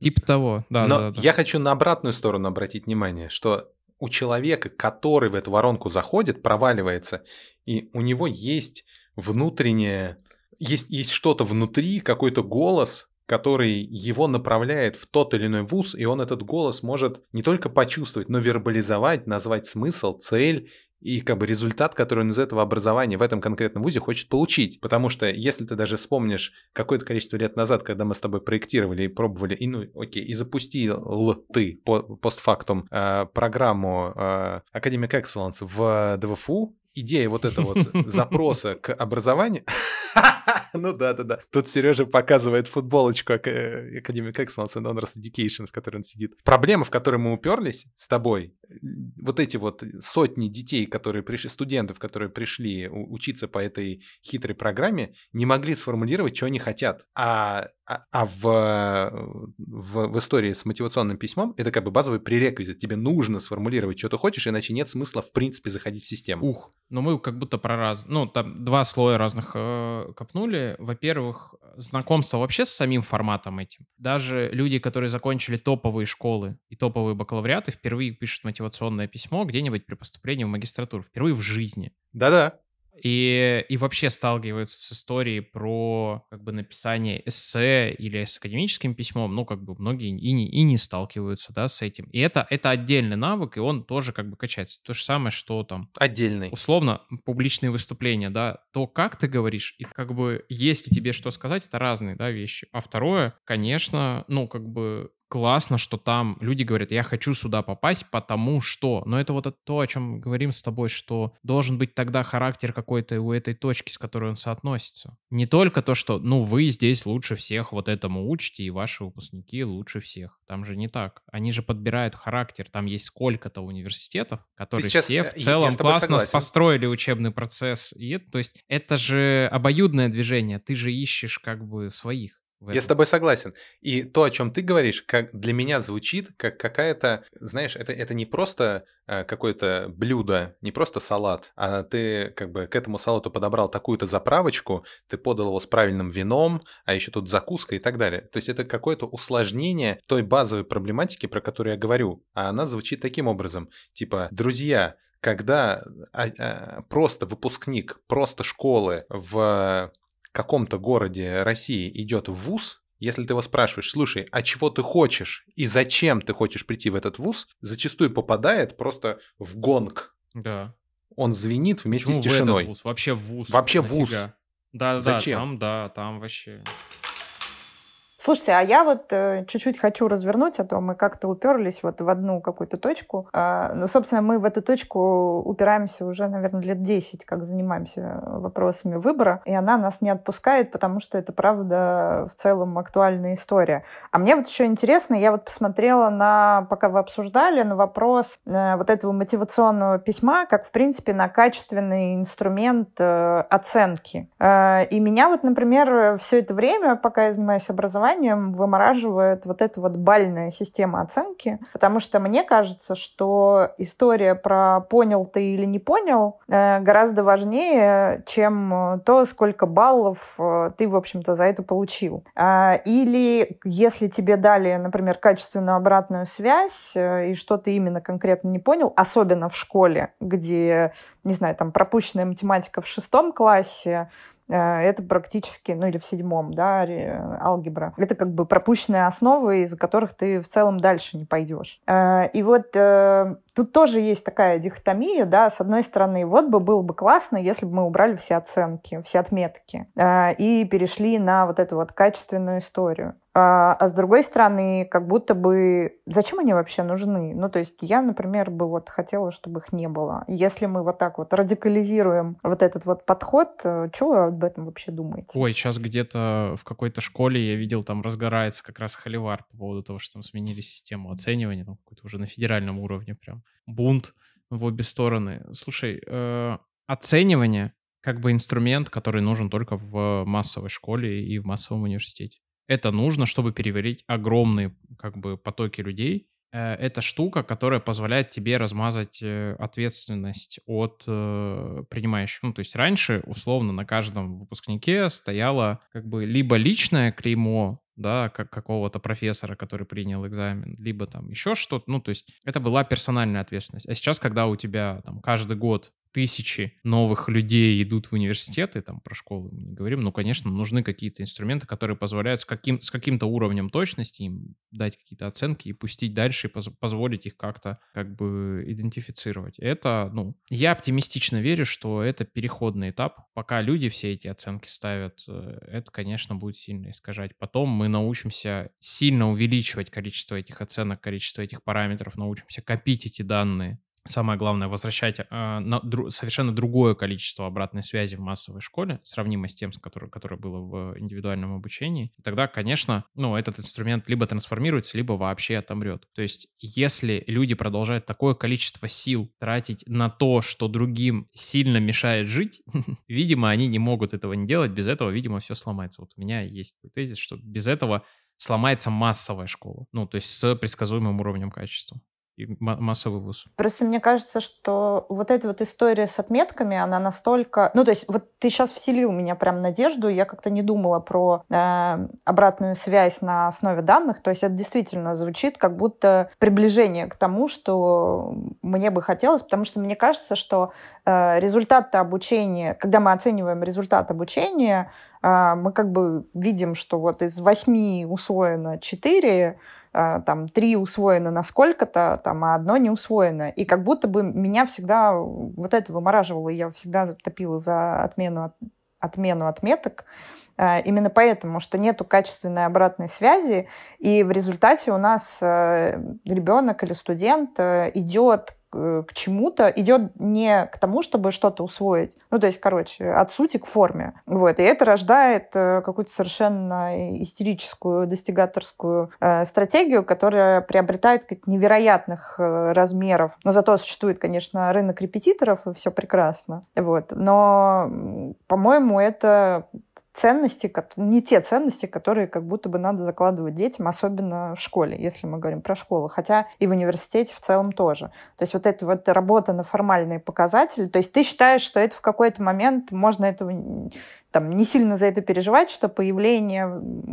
типа того. Да, Но да, да. я хочу на обратную сторону обратить внимание, что у человека, который в эту воронку заходит, проваливается, и у него есть внутреннее, есть, есть что-то внутри, какой-то голос, который его направляет в тот или иной вуз, и он этот голос может не только почувствовать, но вербализовать, назвать смысл, цель и как бы результат, который он из этого образования в этом конкретном вузе хочет получить. Потому что если ты даже вспомнишь какое-то количество лет назад, когда мы с тобой проектировали и пробовали, и ну окей, и запустил ты по, постфактум э, программу э, Academic Excellence в ДВФУ, идея вот этого вот запроса к образованию... Ну да, да, да. Тут Сережа показывает футболочку э, Academic Excellence and Honors Education, в которой он сидит. Проблема, в которой мы уперлись с тобой, вот эти вот сотни детей, которые пришли, студентов, которые пришли учиться по этой хитрой программе, не могли сформулировать, что они хотят. А, а, а в, в, в истории с мотивационным письмом это как бы базовый пререквизит. Тебе нужно сформулировать, что ты хочешь, иначе нет смысла в принципе заходить в систему. Ух, ну мы как будто про раз... Ну, там два слоя разных э, копнули. Во-первых, знакомство вообще с самим форматом этим. Даже люди, которые закончили топовые школы и топовые бакалавриаты, впервые пишут мотивационное письмо где-нибудь при поступлении в магистратуру. Впервые в жизни. Да-да. И, и вообще сталкиваются с историей про как бы написание эссе или с академическим письмом, ну, как бы многие и не, и не сталкиваются, да, с этим. И это, это отдельный навык, и он тоже как бы качается. То же самое, что там Отдельный. условно публичные выступления, да, то, как ты говоришь, и как бы есть ли тебе что сказать, это разные, да, вещи. А второе, конечно, ну, как бы классно, что там люди говорят, я хочу сюда попасть, потому что. Но это вот то, о чем говорим с тобой, что должен быть тогда характер какой-то у этой точки, с которой он соотносится. Не только то, что, ну, вы здесь лучше всех вот этому учите, и ваши выпускники лучше всех. Там же не так. Они же подбирают характер. Там есть сколько-то университетов, которые сейчас, все э, в я целом классно согласен. построили учебный процесс. И то есть это же обоюдное движение. Ты же ищешь как бы своих. Я с тобой согласен. И то, о чем ты говоришь, как для меня звучит как какая-то, знаешь, это, это не просто э, какое-то блюдо, не просто салат, а ты как бы к этому салату подобрал такую-то заправочку, ты подал его с правильным вином, а еще тут закуска и так далее. То есть это какое-то усложнение той базовой проблематики, про которую я говорю. А она звучит таким образом. Типа, друзья, когда а, а, просто выпускник, просто школы в каком-то городе России идет в ВУЗ, если ты его спрашиваешь, слушай, а чего ты хочешь и зачем ты хочешь прийти в этот ВУЗ, зачастую попадает просто в гонг. Да. Он звенит вместе Почему с в тишиной. вуз? Вообще в ВУЗ. Вообще в ВУЗ. Да, да, Зачем? там, да, там вообще. Слушайте, а я вот э, чуть-чуть хочу развернуть, а то мы как-то уперлись вот в одну какую-то точку. А, ну, собственно, мы в эту точку упираемся уже, наверное, лет 10, как занимаемся вопросами выбора, и она нас не отпускает, потому что это, правда, в целом актуальная история. А мне вот еще интересно, я вот посмотрела на, пока вы обсуждали, на вопрос э, вот этого мотивационного письма, как, в принципе, на качественный инструмент э, оценки. Э, и меня вот, например, все это время, пока я занимаюсь образованием, образованием вымораживает вот эта вот бальная система оценки, потому что мне кажется, что история про понял ты или не понял э, гораздо важнее, чем то, сколько баллов э, ты, в общем-то, за это получил. А, или если тебе дали, например, качественную обратную связь, э, и что ты именно конкретно не понял, особенно в школе, где, не знаю, там пропущенная математика в шестом классе, это практически, ну или в седьмом, да, алгебра. Это как бы пропущенные основы, из-за которых ты в целом дальше не пойдешь. Э, и вот э, тут тоже есть такая дихотомия, да, с одной стороны, вот бы было бы классно, если бы мы убрали все оценки, все отметки и перешли на вот эту вот качественную историю. А, а с другой стороны, как будто бы зачем они вообще нужны? Ну, то есть я, например, бы вот хотела, чтобы их не было. Если мы вот так вот радикализируем вот этот вот подход, э, что вы об этом вообще думаете? Ой, сейчас где-то в какой-то школе я видел, там разгорается как раз холивар по поводу того, что там сменили систему оценивания, там какой-то уже на федеральном уровне прям бунт в обе стороны. Слушай, э, оценивание как бы инструмент, который нужен только в массовой школе и в массовом университете. Это нужно, чтобы переварить огромные как бы потоки людей. Э, это штука, которая позволяет тебе размазать э, ответственность от э, принимающих. Ну, то есть раньше, условно, на каждом выпускнике стояло как бы либо личное клеймо, да, как какого-то профессора, который принял экзамен, либо там еще что-то. Ну, то есть это была персональная ответственность. А сейчас, когда у тебя там каждый год тысячи новых людей идут в университеты, там про школу мы не говорим, но, конечно, нужны какие-то инструменты, которые позволяют с, каким, с каким-то уровнем точности им дать какие-то оценки и пустить дальше, и поз, позволить их как-то как бы идентифицировать. Это, ну, я оптимистично верю, что это переходный этап. Пока люди все эти оценки ставят, э, это, конечно, будет сильно искажать. Потом мы научимся сильно увеличивать количество этих оценок, количество этих параметров, научимся копить эти данные, Самое главное, возвращать э, на дру- совершенно другое количество обратной связи в массовой школе, сравнимое с тем, с которое, которое было в индивидуальном обучении. Тогда, конечно, ну, этот инструмент либо трансформируется, либо вообще отомрет. То есть, если люди продолжают такое количество сил тратить на то, что другим сильно мешает жить, видимо, они не могут этого не делать. Без этого, видимо, все сломается. Вот у меня есть тезис, что без этого сломается массовая школа. Ну, то есть с предсказуемым уровнем качества и массовый вуз. Просто мне кажется, что вот эта вот история с отметками, она настолько... Ну, то есть вот ты сейчас вселил меня прям надежду, я как-то не думала про э, обратную связь на основе данных, то есть это действительно звучит как будто приближение к тому, что мне бы хотелось, потому что мне кажется, что э, результаты обучения, когда мы оцениваем результат обучения, э, мы как бы видим, что вот из восьми усвоено четыре, там три усвоено на сколько-то, там, а одно не усвоено. И как будто бы меня всегда вот это вымораживало, я всегда топила за отмену, отмену отметок, а, Именно поэтому, что нету качественной обратной связи, и в результате у нас э, ребенок или студент э, идет к чему-то, идет не к тому, чтобы что-то усвоить. Ну, то есть, короче, от сути к форме. Вот. И это рождает э, какую-то совершенно истерическую, достигаторскую э, стратегию, которая приобретает как невероятных э, размеров. Но зато существует, конечно, рынок репетиторов, и все прекрасно. Вот. Но, по-моему, это ценности, не те ценности, которые как будто бы надо закладывать детям, особенно в школе, если мы говорим про школу, хотя и в университете в целом тоже. То есть вот эта вот работа на формальные показатели, то есть ты считаешь, что это в какой-то момент можно этого там не сильно за это переживать, что появление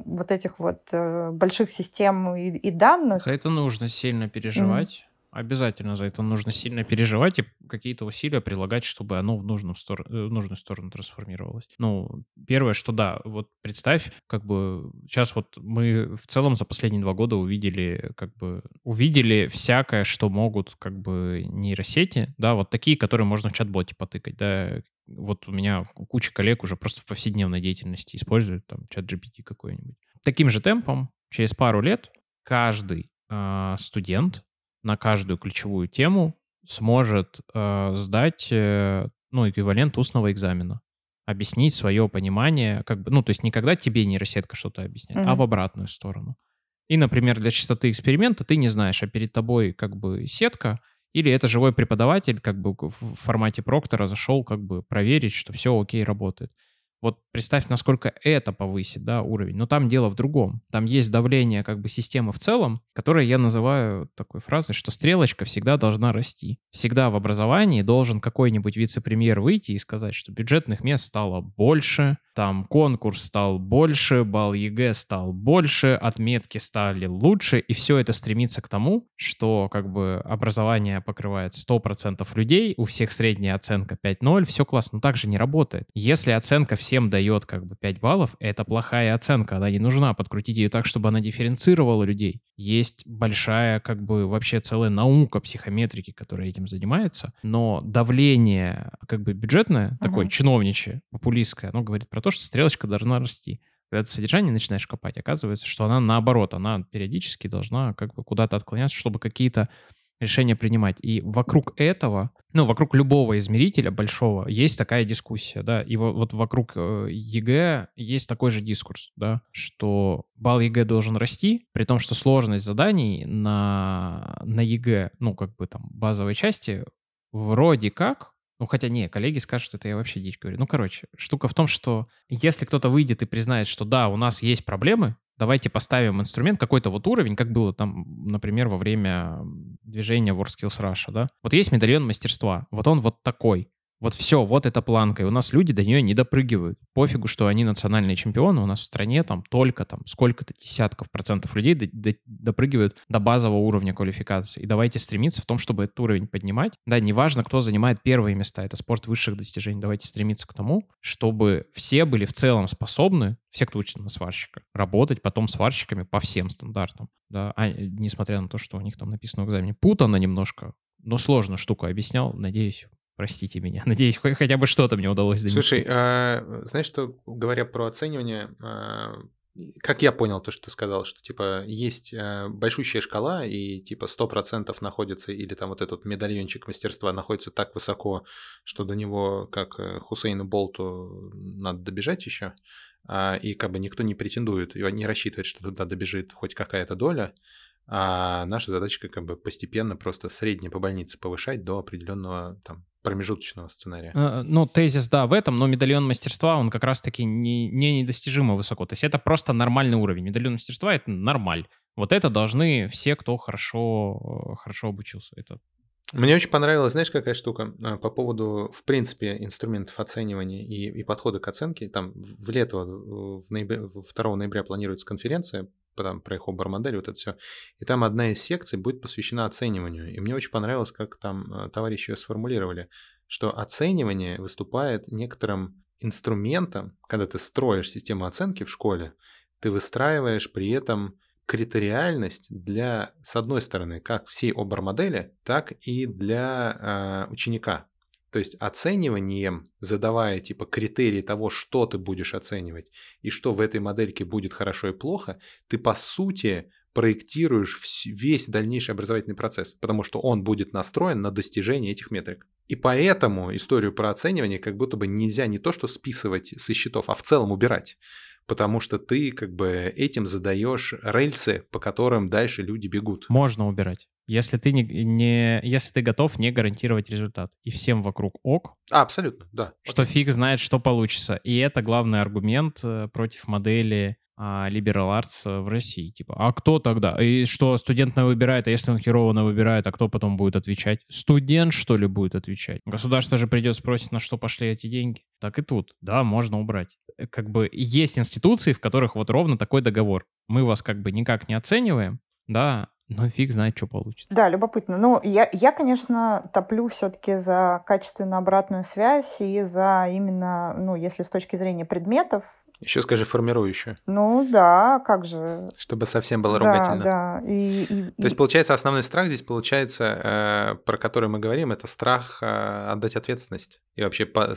вот этих вот э, больших систем и, и данных... За это нужно сильно переживать. Mm-hmm Обязательно за это нужно сильно переживать и какие-то усилия прилагать, чтобы оно в, нужном стор... Э, в нужную сторону трансформировалось. Ну, первое, что да, вот представь, как бы сейчас вот мы в целом за последние два года увидели, как бы, увидели всякое, что могут как бы нейросети, да, вот такие, которые можно в чат-боте потыкать, да, вот у меня куча коллег уже просто в повседневной деятельности используют там чат GPT какой-нибудь. Таким же темпом через пару лет каждый э, студент на каждую ключевую тему сможет э, сдать э, ну, эквивалент устного экзамена. Объяснить свое понимание, как бы, ну, то есть никогда тебе нейросетка что-то объясняет, mm-hmm. а в обратную сторону. И, например, для чистоты эксперимента ты не знаешь, а перед тобой как бы сетка, или это живой преподаватель как бы в формате проктора зашел как бы проверить, что все окей работает. Вот представь, насколько это повысит, да, уровень. Но там дело в другом. Там есть давление как бы системы в целом, которое я называю такой фразой, что стрелочка всегда должна расти. Всегда в образовании должен какой-нибудь вице-премьер выйти и сказать, что бюджетных мест стало больше, там конкурс стал больше, балл ЕГЭ стал больше, отметки стали лучше, и все это стремится к тому, что как бы образование покрывает 100% людей, у всех средняя оценка 5.0, все классно, но так же не работает. Если оценка всем всем дает как бы 5 баллов, это плохая оценка, она не нужна. Подкрутить ее так, чтобы она дифференцировала людей. Есть большая как бы вообще целая наука психометрики, которая этим занимается, но давление как бы бюджетное, uh-huh. такое чиновничье, популистское, оно говорит про то, что стрелочка должна расти когда ты в содержании начинаешь копать, оказывается, что она наоборот, она периодически должна как бы куда-то отклоняться, чтобы какие-то решения принимать. И вокруг этого, ну, вокруг любого измерителя большого есть такая дискуссия, да, и вот, вот вокруг э, ЕГЭ есть такой же дискурс, да, что балл ЕГЭ должен расти, при том, что сложность заданий на, на ЕГЭ, ну, как бы там базовой части, вроде как ну, хотя не, коллеги скажут, что это я вообще дичь говорю. Ну, короче, штука в том, что если кто-то выйдет и признает, что да, у нас есть проблемы, давайте поставим инструмент, какой-то вот уровень, как было там, например, во время движения WorldSkills Russia, да? Вот есть медальон мастерства, вот он вот такой. Вот все, вот эта планка, и у нас люди до нее не допрыгивают. Пофигу, что они национальные чемпионы, у нас в стране там только там сколько-то десятков процентов людей до, до, допрыгивают до базового уровня квалификации. И давайте стремиться в том, чтобы этот уровень поднимать. Да, неважно, кто занимает первые места, это спорт высших достижений. Давайте стремиться к тому, чтобы все были в целом способны, все, кто учится на сварщика, работать потом сварщиками по всем стандартам. Да, а, несмотря на то, что у них там написано в экзамене. Путано немножко, но сложно штуку объяснял. Надеюсь, Простите меня. Надеюсь, хотя бы что-то мне удалось донести. Слушай, а, знаешь, что, говоря про оценивание, а, как я понял то, что ты сказал, что, типа, есть а, большущая шкала, и, типа, 100% находится, или там вот этот медальончик мастерства находится так высоко, что до него, как э, Хусейну Болту, надо добежать еще, а, и как бы никто не претендует, и не рассчитывает, что туда добежит хоть какая-то доля, а наша задача как бы постепенно просто средне по больнице повышать до определенного там промежуточного сценария. Э, ну, тезис, да, в этом, но медальон мастерства, он как раз-таки не, не недостижимо высоко. То есть это просто нормальный уровень. Медальон мастерства — это нормаль. Вот это должны все, кто хорошо, хорошо обучился. Это мне очень понравилась, знаешь, какая штука а, по поводу, в принципе, инструментов оценивания и, и подхода к оценке. Там в лето, в ноябре, 2 ноября планируется конференция там, про их обер-модель, вот это все. И там одна из секций будет посвящена оцениванию. И мне очень понравилось, как там а, товарищи ее сформулировали, что оценивание выступает некоторым инструментом, когда ты строишь систему оценки в школе, ты выстраиваешь при этом критериальность для, с одной стороны, как всей обер-модели, так и для э, ученика. То есть оцениванием, задавая типа критерии того, что ты будешь оценивать и что в этой модельке будет хорошо и плохо, ты по сути проектируешь весь дальнейший образовательный процесс, потому что он будет настроен на достижение этих метрик. И поэтому историю про оценивание как будто бы нельзя не то что списывать со счетов, а в целом убирать потому что ты как бы этим задаешь рельсы, по которым дальше люди бегут. Можно убирать. Если ты не, не если ты готов не гарантировать результат и всем вокруг ок. А, абсолютно, да. Что фиг знает, что получится. И это главный аргумент э, против модели а, liberal arts в России. Типа, а кто тогда? И что студент на выбирает, а если он херово на выбирает, а кто потом будет отвечать? Студент, что ли, будет отвечать? Государство же придет спросить, на что пошли эти деньги. Так и тут. Да, можно убрать. Э, как бы есть институции, в которых вот ровно такой договор. Мы вас как бы никак не оцениваем, да, но фиг знает, что получится. Да, любопытно. Ну, я, я конечно, топлю все-таки за качественную обратную связь и за именно, ну, если с точки зрения предметов, еще скажи формирующую. Ну да, как же. Чтобы совсем было ругательно. Да, да. И, и, То есть, получается, основной страх здесь, получается, э, про который мы говорим, это страх э, отдать ответственность. И вообще по-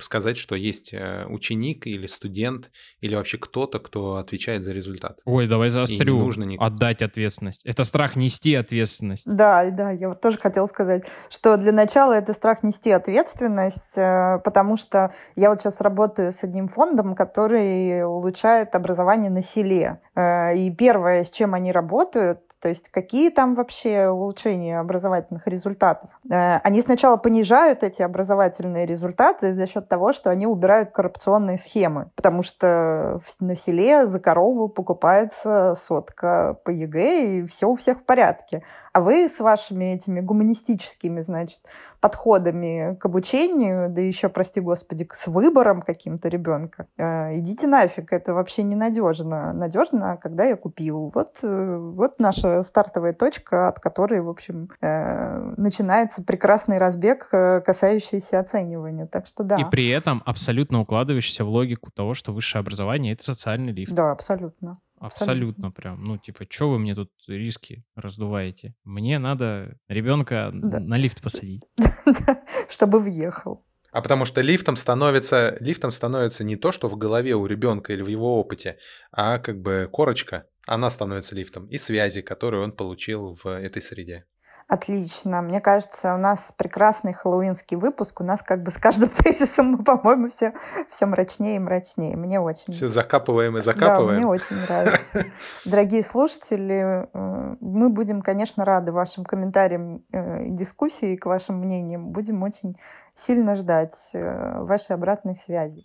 сказать, что есть э, ученик или студент, или вообще кто-то, кто отвечает за результат. Ой, давай заострю. нужно ник... Отдать ответственность. Это страх нести ответственность. Да, да, я вот тоже хотела сказать, что для начала это страх нести ответственность, э, потому что я вот сейчас работаю с одним фондом, который улучшает образование на селе. Э, и первое, с чем они работают, То есть какие там вообще улучшения образовательных результатов? Э, они сначала понижают эти образовательные результаты за счет того, что они убирают коррупционные схемы, потому что на селе за корову покупается сотка по ЕГЭ, и все у всех в порядке. А вы с вашими этими гуманистическими, значит, подходами к обучению, да еще, прости господи, с выбором каким-то ребенка, э, идите нафиг, это вообще ненадежно. Надежно, когда я купил. Вот, э, вот наша стартовая точка, от которой, в общем, э, начинается прекрасный разбег, касающийся оценивания. Так что да. И при этом абсолютно укладываешься в логику того, что высшее образование — это социальный лифт. Да, абсолютно. Абсолютно прям. Ну, типа, что вы мне тут риски раздуваете? Мне надо ребенка да. на лифт посадить. Чтобы въехал. А потому что лифтом становится, лифтом становится не то, что в голове у ребенка или в его опыте, а как бы корочка, она становится лифтом, и связи, которые он получил в этой среде. Отлично. Мне кажется, у нас прекрасный хэллоуинский выпуск. У нас как бы с каждым тезисом мы, по-моему, все, все мрачнее и мрачнее. Мне очень... Все закапываем и закапываем. Да, мне очень нравится. Дорогие слушатели, э, мы будем, конечно, рады вашим комментариям э, и дискуссии, к вашим мнениям. Будем очень сильно ждать э, вашей обратной связи.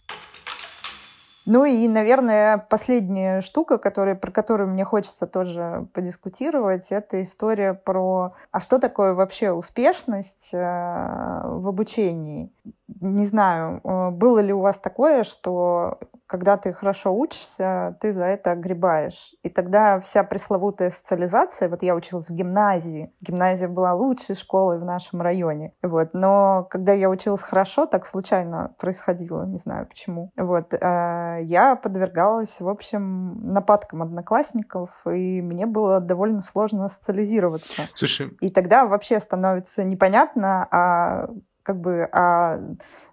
Ну и, наверное, последняя штука, которая, про которую мне хочется тоже подискутировать, это история про, а что такое вообще успешность э, в обучении? Не знаю, э, было ли у вас такое, что когда ты хорошо учишься, ты за это огребаешь. И тогда вся пресловутая социализация, вот я училась в гимназии, гимназия была лучшей школой в нашем районе, вот, но когда я училась хорошо, так случайно происходило, не знаю почему, вот, э, я подвергалась, в общем, нападкам одноклассников, и мне было довольно сложно социализироваться. Слушай. И тогда вообще становится непонятно, а как бы, а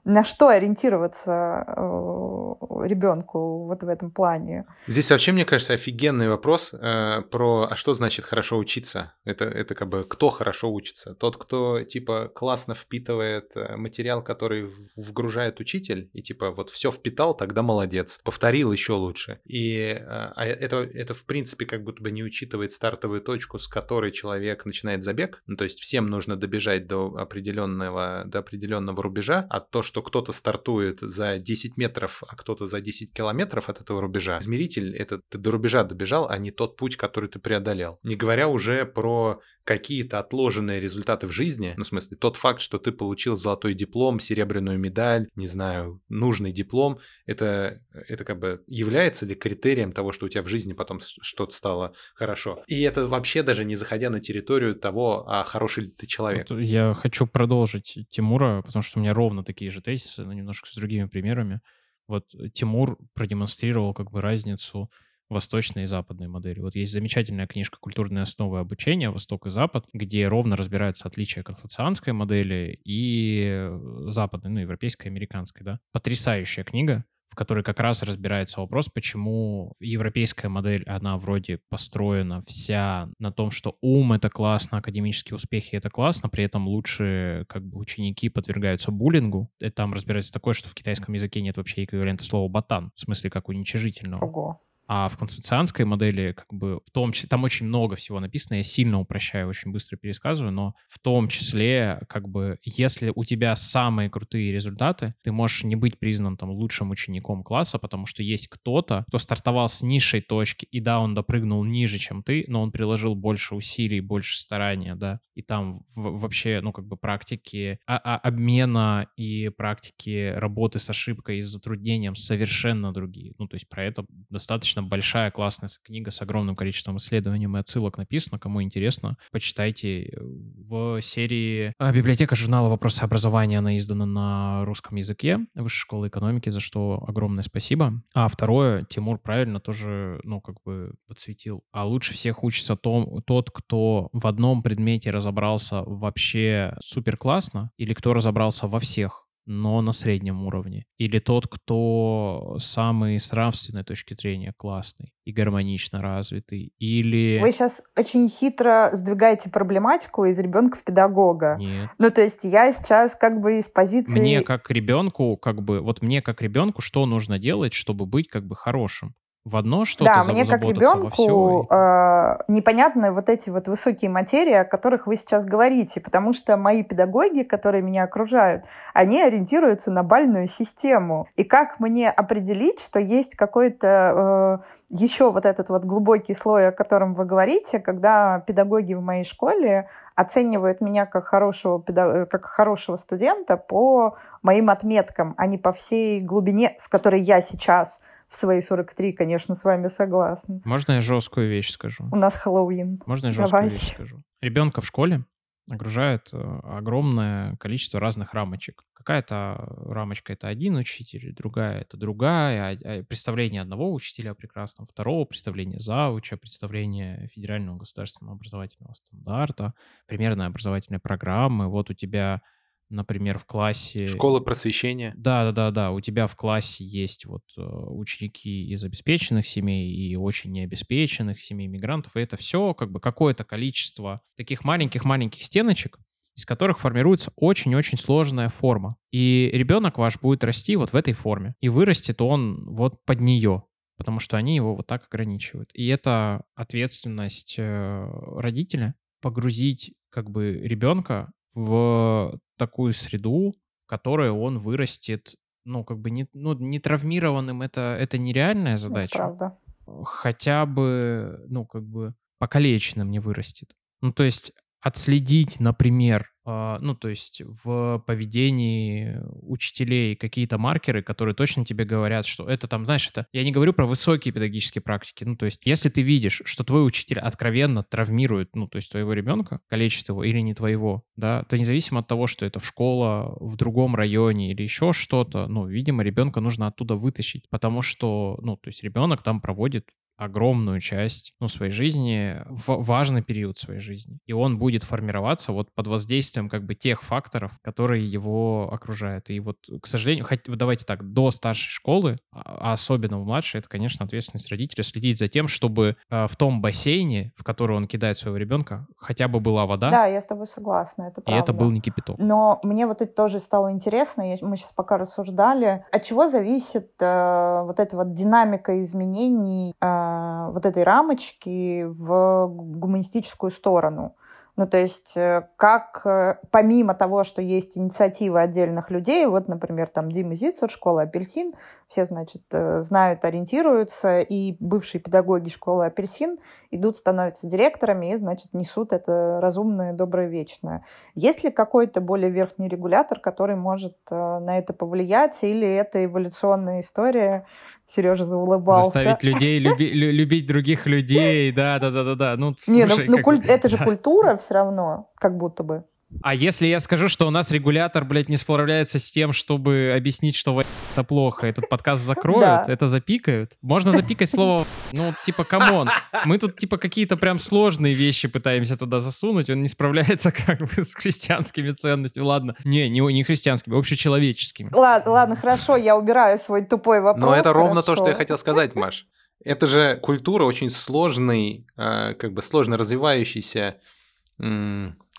на что ориентироваться э, ребенку вот в этом плане. Здесь вообще, мне кажется, офигенный вопрос э, про, а что значит хорошо учиться? Это, это как бы кто хорошо учится? Тот, кто типа классно впитывает э, материал, который вгружает учитель, и типа вот все впитал, тогда молодец. Повторил еще лучше. И э, а это, это в принципе как будто бы не учитывает стартовую точку, с которой человек начинает забег. Ну, то есть всем нужно добежать до определенного, до определенного рубежа, а то, что что кто-то стартует за 10 метров, а кто-то за 10 километров от этого рубежа. Измеритель — это ты до рубежа добежал, а не тот путь, который ты преодолел. Не говоря уже про какие-то отложенные результаты в жизни, ну, в смысле, тот факт, что ты получил золотой диплом, серебряную медаль, не знаю, нужный диплом, это, это как бы является ли критерием того, что у тебя в жизни потом что-то стало хорошо? И это вообще даже не заходя на территорию того, а хороший ли ты человек. Вот я хочу продолжить Тимура, потому что у меня ровно такие же тезисы, но немножко с другими примерами. Вот Тимур продемонстрировал как бы разницу восточной и западной модели. Вот есть замечательная книжка «Культурные основы обучения. Восток и Запад», где ровно разбираются отличия конфуцианской модели и западной, ну, европейской, американской, да. Потрясающая книга в которой как раз разбирается вопрос, почему европейская модель, она вроде построена вся на том, что ум — это классно, академические успехи — это классно, при этом лучшие как бы ученики подвергаются буллингу. И там разбирается такое, что в китайском языке нет вообще эквивалента слова «ботан», в смысле как уничижительного. Ого. А в конфуцианской модели, как бы, в том числе, там очень много всего написано, я сильно упрощаю, очень быстро пересказываю, но в том числе, как бы, если у тебя самые крутые результаты, ты можешь не быть признан там лучшим учеником класса, потому что есть кто-то, кто стартовал с низшей точки, и да, он допрыгнул ниже, чем ты, но он приложил больше усилий, больше старания, да, и там вообще, ну, как бы, практики -а обмена и практики работы с ошибкой и с затруднением совершенно другие. Ну, то есть про это достаточно достаточно большая, классная книга с огромным количеством исследований и отсылок написана. Кому интересно, почитайте. В серии а, «Библиотека журнала «Вопросы образования» она издана на русском языке Высшей школы экономики, за что огромное спасибо. А второе, Тимур правильно тоже, ну, как бы подсветил. А лучше всех учится том, тот, кто в одном предмете разобрался вообще супер классно, или кто разобрался во всех но на среднем уровне. Или тот, кто самый с нравственной точки зрения классный и гармонично развитый. Или... Вы сейчас очень хитро сдвигаете проблематику из ребенка в педагога. Нет. Ну, то есть я сейчас как бы из позиции... Мне как ребенку, как бы, вот мне как ребенку, что нужно делать, чтобы быть как бы хорошим? В одно что-то Да, мне как ребенку э, непонятны вот эти вот высокие материи, о которых вы сейчас говорите, потому что мои педагоги, которые меня окружают, они ориентируются на бальную систему. И как мне определить, что есть какой-то э, еще вот этот вот глубокий слой, о котором вы говорите, когда педагоги в моей школе оценивают меня как хорошего, педаг... как хорошего студента по моим отметкам, а не по всей глубине, с которой я сейчас в свои 43, конечно, с вами согласна. Можно я жесткую вещь скажу? У нас Хэллоуин. Можно я жесткую Давай. вещь скажу? Ребенка в школе огружает э, огромное количество разных рамочек. Какая-то рамочка — это один учитель, другая — это другая. А, а представление одного учителя прекрасного, второго представление зауча, представление федерального государственного образовательного стандарта, примерная образовательная программы. Вот у тебя например, в классе... Школа просвещения. Да, да, да, да. У тебя в классе есть вот э, ученики из обеспеченных семей и очень необеспеченных семей мигрантов, и это все как бы какое-то количество таких маленьких-маленьких стеночек, из которых формируется очень-очень сложная форма. И ребенок ваш будет расти вот в этой форме. И вырастет он вот под нее, потому что они его вот так ограничивают. И это ответственность э, родителя погрузить как бы ребенка в такую среду, в которой он вырастет, ну, как бы не, ну, не травмированным, это, это нереальная задача. Это правда. Хотя бы, ну, как бы покалеченным не вырастет. Ну, то есть отследить, например, а, ну, то есть в поведении учителей какие-то маркеры, которые точно тебе говорят, что это там, знаешь, это... Я не говорю про высокие педагогические практики. Ну, то есть если ты видишь, что твой учитель откровенно травмирует, ну, то есть твоего ребенка, калечит его или не твоего, да, то независимо от того, что это в школа в другом районе или еще что-то, ну, видимо, ребенка нужно оттуда вытащить, потому что, ну, то есть ребенок там проводит огромную часть ну, своей жизни, важный период своей жизни. И он будет формироваться вот под воздействием как бы тех факторов, которые его окружают. И вот, к сожалению, хоть, давайте так, до старшей школы, а, а особенно в младшей, это, конечно, ответственность родителя следить за тем, чтобы э, в том бассейне, в который он кидает своего ребенка, хотя бы была вода. Да, я с тобой согласна, это правда. И это был не кипяток. Но мне вот это тоже стало интересно, мы сейчас пока рассуждали, от чего зависит э, вот эта вот динамика изменений э, вот этой рамочки в гуманистическую сторону. Ну, то есть, э, как э, помимо того, что есть инициативы отдельных людей, вот, например, там Дима Зицер, школа «Апельсин», все, значит, э, знают, ориентируются, и бывшие педагоги школы «Апельсин» идут, становятся директорами и, значит, несут это разумное, доброе, вечное. Есть ли какой-то более верхний регулятор, который может на это повлиять, или это эволюционная история? Сережа заулыбался. Заставить людей люби, любить других людей, да-да-да-да-да. Ну, Не, ну, ну куль... это же культура все равно, как будто бы. А если я скажу, что у нас регулятор, блядь, не справляется с тем, чтобы объяснить, что это плохо, этот подкаст закроют, это запикают? Можно запикать слово, ну, типа, come on. Мы тут, типа, какие-то прям сложные вещи пытаемся туда засунуть, он не справляется как бы с христианскими ценностями. Ладно, не, не, не христианскими, общечеловеческими. Ладно, ладно, хорошо, я убираю свой тупой вопрос. Но это ровно то, что я хотел сказать, Маш. Это же культура очень сложный, а, как бы сложно развивающийся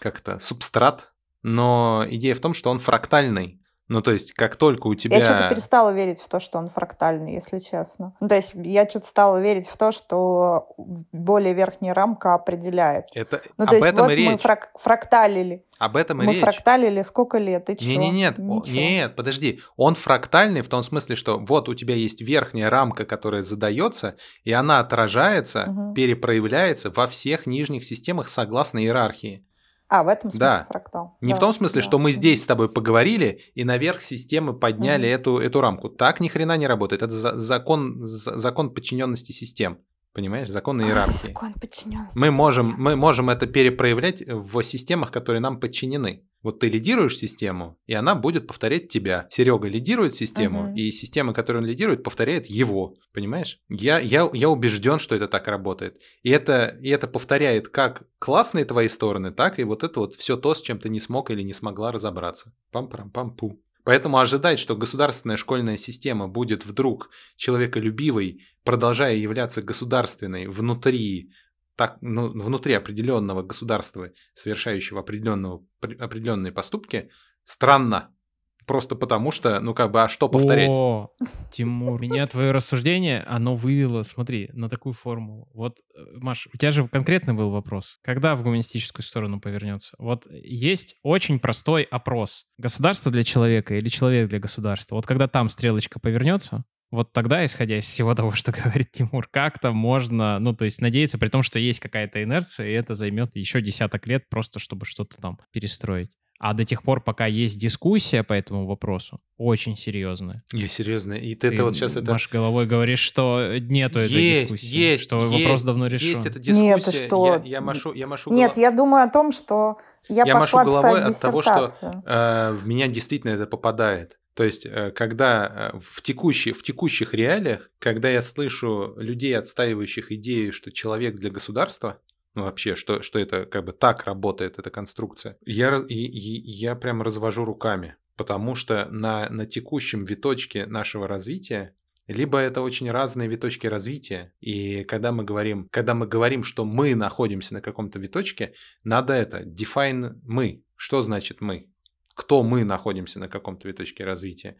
как-то субстрат, но идея в том, что он фрактальный. Ну, то есть, как только у тебя... Я что-то перестала верить в то, что он фрактальный, если честно. Ну, то есть, я что-то стала верить в то, что более верхняя рамка определяет. Это... Ну, то Об есть, этом вот и речь. мы фрак... фракталили. Об этом и мы речь. Мы фракталили сколько лет, и не, Не, нет, нет, подожди. Он фрактальный в том смысле, что вот у тебя есть верхняя рамка, которая задается, и она отражается, угу. перепроявляется во всех нижних системах согласно иерархии. А, в этом смысле да. фрактал. Не да, в том смысле, да. что мы здесь с тобой поговорили и наверх системы подняли mm эту, эту рамку. Так ни хрена не работает. Это за, закон, за, закон подчиненности систем. Понимаешь, закон иерархии. закон подчиненности. Мы можем, мы можем это перепроявлять в системах, которые нам подчинены. Вот ты лидируешь систему, и она будет повторять тебя. Серега лидирует систему, угу. и система, которую он лидирует, повторяет его. Понимаешь? Я, я, я убежден, что это так работает. И это, и это повторяет как классные твои стороны, так и вот это вот все то, с чем ты не смог или не смогла разобраться. Пам-парам-пам-пу. Поэтому ожидать, что государственная школьная система будет вдруг человеколюбивой, продолжая являться государственной внутри так, ну, внутри определенного государства, совершающего определенного, определенные поступки, странно. Просто потому что, ну как бы, а что повторять? О, Тимур, меня твое рассуждение, оно вывело, смотри, на такую формулу. Вот, э, Маш, у тебя же конкретный был вопрос. Когда в гуманистическую сторону повернется? Вот есть очень простой опрос. Государство для человека или человек для государства? Вот когда там стрелочка повернется, вот тогда, исходя из всего того, что говорит Тимур, как-то можно, ну, то есть надеяться, при том, что есть какая-то инерция, и это займет еще десяток лет просто, чтобы что-то там перестроить. А до тех пор, пока есть дискуссия по этому вопросу, очень серьезная. Я серьезно. И ты, ты это вот сейчас это... Маш головой говоришь, что нету есть, этой дискуссии. Есть, что есть, вопрос давно решен. Есть эта дискуссия. Нет, что... Я, я машу, я машу Нет, голов... я думаю о том, что я, я машу головой от того, что э, в меня действительно это попадает. То есть, э, когда э, в, текущий, в текущих реалиях, когда я слышу людей, отстаивающих идею, что человек для государства, ну, вообще, что, что это как бы так работает, эта конструкция, я, и, и, я прям развожу руками, потому что на, на текущем виточке нашего развития либо это очень разные виточки развития, и когда мы говорим, когда мы говорим, что мы находимся на каком-то виточке, надо это define мы. Что значит мы? Кто мы находимся на каком-то виточке развития?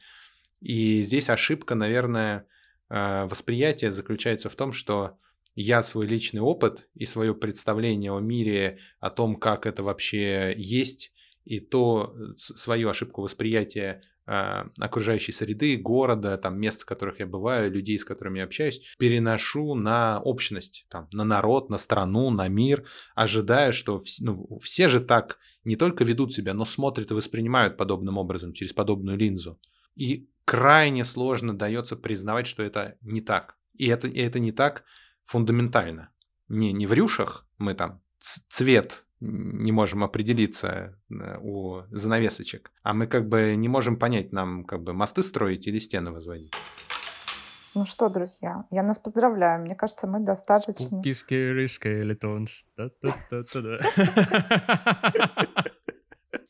И здесь ошибка, наверное, э, восприятия заключается в том, что я свой личный опыт и свое представление о мире, о том, как это вообще есть, и то э, свою ошибку восприятия э, окружающей среды, города, там, мест, в которых я бываю, людей, с которыми я общаюсь, переношу на общность, там, на народ, на страну, на мир, ожидая, что ну, все же так не только ведут себя, но смотрят и воспринимают подобным образом, через подобную линзу. И крайне сложно дается признавать, что это не так. И это, и это не так фундаментально. Не, не в рюшах мы там цвет не можем определиться э, у занавесочек, а мы как бы не можем понять, нам как бы мосты строить или стены возводить. Ну что, друзья, я нас поздравляю. Мне кажется, мы достаточно... Spooky, scary skeletons.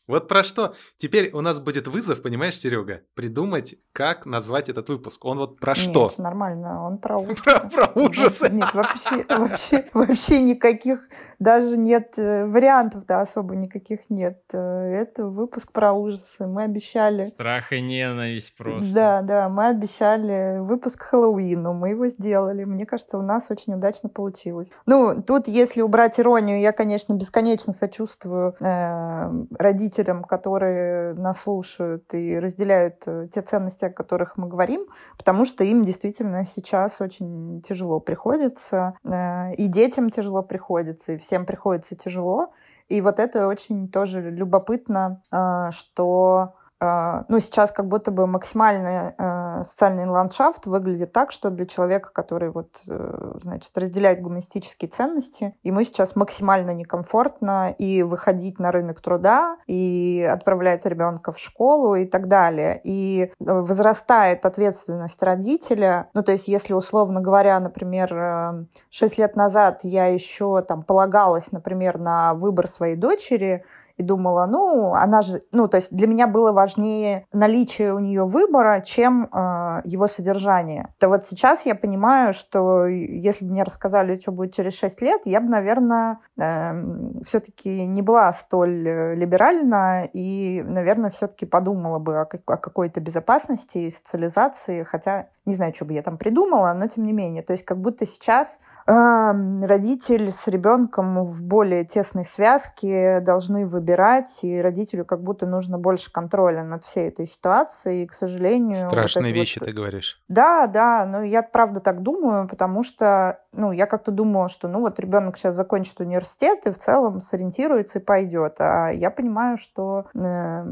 Вот про что. Теперь у нас будет вызов, понимаешь, Серега, придумать, как назвать этот выпуск. Он вот про Нет, что? нормально, он про ужасы. Про, про ужасы. Нет, вообще, вообще, вообще никаких, даже нет э, вариантов, да, особо никаких нет. Э, это выпуск про ужасы. Мы обещали... Страх и ненависть просто. Да, да, мы обещали выпуск Хэллоуину, мы его сделали. Мне кажется, у нас очень удачно получилось. Ну, тут, если убрать иронию, я, конечно, бесконечно сочувствую э, родителям родителям, которые нас слушают и разделяют э, те ценности, о которых мы говорим, потому что им действительно сейчас очень тяжело приходится, э, и детям тяжело приходится, и всем приходится тяжело. И вот это очень тоже любопытно, э, что ну, сейчас как будто бы максимальный э, социальный ландшафт выглядит так, что для человека, который вот, э, значит, разделяет гуманистические ценности, ему сейчас максимально некомфортно и выходить на рынок труда, и отправлять ребенка в школу и так далее. И э, возрастает ответственность родителя. Ну, то есть, если, условно говоря, например, 6 лет назад я еще там полагалась, например, на выбор своей дочери, и думала, ну, она же, ну, то есть для меня было важнее наличие у нее выбора, чем э, его содержание. То вот сейчас я понимаю, что если бы мне рассказали, что будет через 6 лет, я бы, наверное, э, эм, все-таки не была столь э, либеральна и, наверное, все-таки подумала бы о, о какой-то безопасности и социализации, хотя не знаю, что бы я там придумала, но тем не менее. То есть как будто сейчас родитель с ребенком в более тесной связке должны выбирать, и родителю как будто нужно больше контроля над всей этой ситуацией, и, к сожалению... Страшные вот вещи вот... ты говоришь. Да, да, но я правда так думаю, потому что, ну, я как-то думала, что, ну, вот ребенок сейчас закончит университет и в целом сориентируется и пойдет, а я понимаю, что э,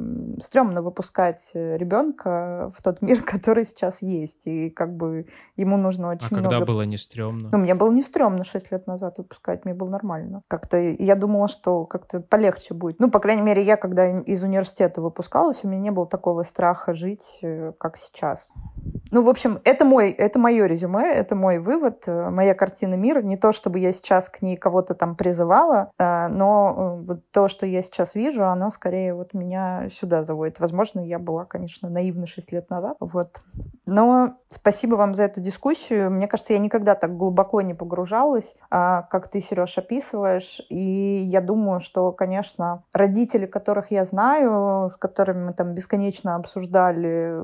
стрёмно выпускать ребенка в тот мир, который сейчас есть, и как бы ему нужно очень а много... когда было не стрёмно? Ну, мне было не стрёмно 6 лет назад выпускать, мне было нормально. Как-то я думала, что как-то полегче будет. Ну, по крайней мере, я, когда из университета выпускалась, у меня не было такого страха жить, э, как сейчас. Ну, в общем, это мой, это мое резюме, это мой вывод, э, моя картина мира. Не то, чтобы я сейчас к ней кого-то там призывала, э, но то, что я сейчас вижу, оно скорее вот меня сюда заводит. Возможно, я была, конечно, наивна 6 лет назад. Вот. Но спасибо вам за эту дискуссию. Мне кажется, я никогда так глубоко не погружалась, а, как ты, Сереж, описываешь. И я думаю, что, конечно, родители, которых я знаю, с которыми мы там бесконечно обсуждали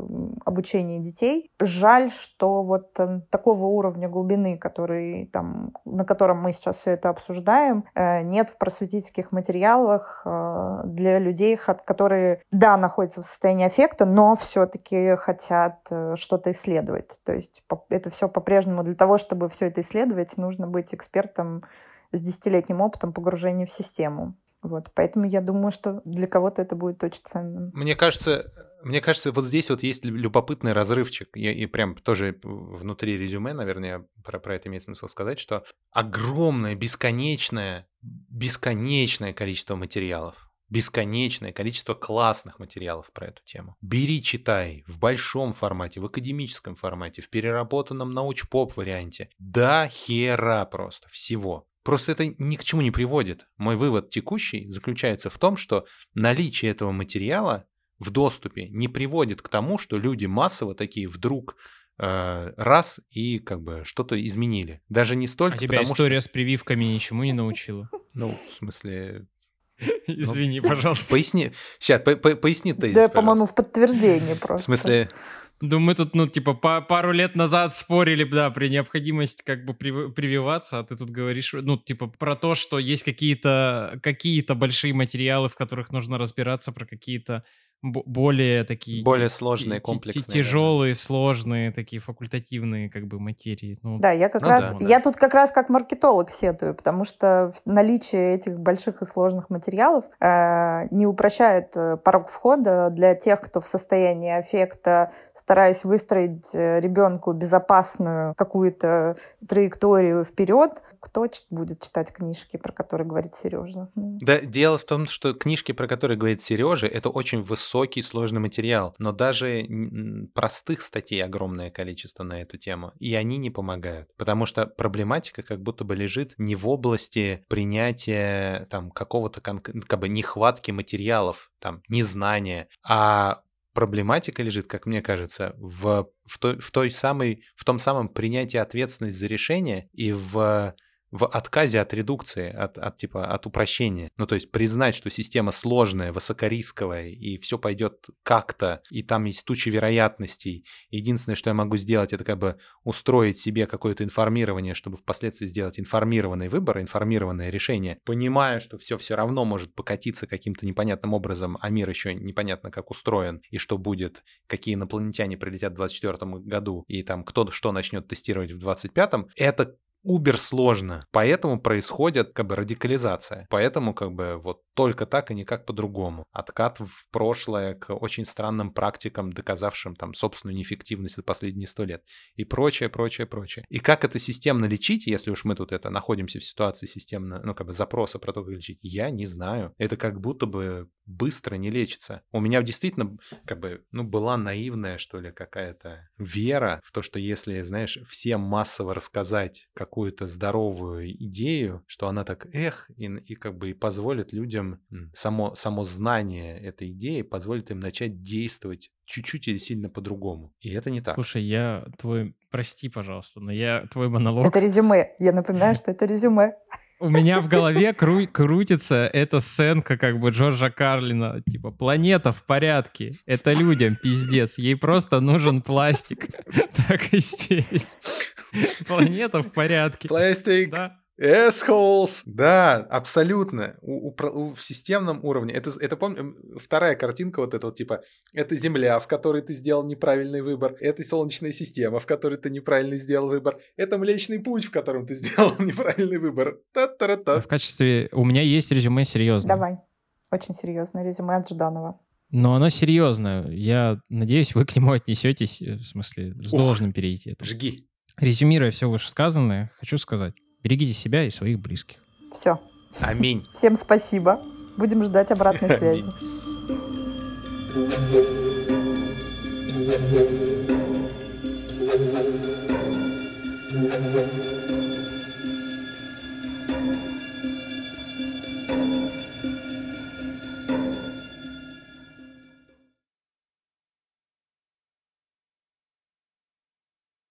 обучение детей, жаль, что вот э, такого уровня глубины, который, там, на котором мы сейчас все это обсуждаем, э, нет в просветительских материалах э, для людей, которые, да, находятся в состоянии аффекта, но все-таки хотят что-то исследовать. То есть это все по-прежнему для того, чтобы все это исследовать, нужно быть экспертом с десятилетним опытом погружения в систему. Вот, поэтому я думаю, что для кого-то это будет очень ценным. Мне кажется, мне кажется, вот здесь вот есть любопытный разрывчик, и, и прям тоже внутри резюме, наверное, про, про это имеет смысл сказать, что огромное, бесконечное, бесконечное количество материалов, бесконечное количество классных материалов про эту тему. Бери, читай в большом формате, в академическом формате, в переработанном науч-поп варианте. Да хера просто всего. Просто это ни к чему не приводит. Мой вывод текущий заключается в том, что наличие этого материала в доступе не приводит к тому, что люди массово такие вдруг э, раз и как бы что-то изменили. Даже не столько а тебя история что... с прививками ничему не научила? Ну, в смысле... Извини, пожалуйста. Поясни, сейчас, по поясни тезис, Да, по-моему, в подтверждение просто. В смысле, да мы тут, ну, типа, по пару лет назад спорили, да, при необходимости как бы прививаться, а ты тут говоришь, ну, типа, про то, что есть какие-то какие большие материалы, в которых нужно разбираться, про какие-то более такие... Более сложные, комплексные. Тяжелые, да. сложные, такие факультативные как бы материи. Ну, да, я как ну, раз... Да. Я тут как раз как маркетолог сетую, потому что наличие этих больших и сложных материалов э, не упрощает э, порог входа для тех, кто в состоянии аффекта, стараясь выстроить э, ребенку безопасную какую-то траекторию вперед, кто будет читать книжки, про которые говорит Сережа? Да, дело в том, что книжки, про которые говорит Сережа, это очень высокий, сложный материал, но даже простых статей огромное количество на эту тему, и они не помогают, потому что проблематика как будто бы лежит не в области принятия там какого-то как бы нехватки материалов, там, незнания, а проблематика лежит, как мне кажется, в, в, той, в, той самой, в том самом принятии ответственности за решение и в в отказе от редукции, от, от типа от упрощения. Ну, то есть признать, что система сложная, высокорисковая, и все пойдет как-то, и там есть туча вероятностей. Единственное, что я могу сделать, это как бы устроить себе какое-то информирование, чтобы впоследствии сделать информированный выбор, информированное решение, понимая, что все все равно может покатиться каким-то непонятным образом, а мир еще непонятно как устроен, и что будет, какие инопланетяне прилетят в 2024 году, и там кто что начнет тестировать в 2025, это убер сложно. Поэтому происходит как бы радикализация. Поэтому как бы вот только так и никак по-другому. Откат в прошлое к очень странным практикам, доказавшим там собственную неэффективность за последние сто лет. И прочее, прочее, прочее. И как это системно лечить, если уж мы тут это находимся в ситуации системно, ну как бы запроса про то, как лечить, я не знаю. Это как будто бы быстро не лечится. У меня действительно как бы, ну, была наивная, что ли, какая-то вера в то, что если, знаешь, всем массово рассказать какую-то здоровую идею, что она так, эх, и, и как бы и позволит людям, само, само знание этой идеи позволит им начать действовать чуть-чуть или сильно по-другому. И это не так. Слушай, я твой, прости, пожалуйста, но я твой монолог... Это резюме. Я напоминаю, что это резюме. У меня в голове кру- крутится эта сценка как бы Джорджа Карлина. Типа, планета в порядке. Это людям пиздец. Ей просто нужен пластик. Так и здесь. Планета в порядке. Пластик. Да. Assholes! Да, абсолютно. У, у, у, в системном уровне. Это, это помню, вторая картинка вот эта вот, типа, это Земля, в которой ты сделал неправильный выбор. Это Солнечная система, в которой ты неправильно сделал выбор. Это Млечный Путь, в котором ты сделал неправильный выбор. Та-та-та. В качестве... У меня есть резюме серьезно. Давай. Очень серьезное резюме от Жданова. Но оно серьезное. Я надеюсь, вы к нему отнесетесь, в смысле, с должным перейти. Жги. Резюмируя все вышесказанное, хочу сказать. Берегите себя и своих близких. Все. Аминь. Всем спасибо. Будем ждать обратной связи.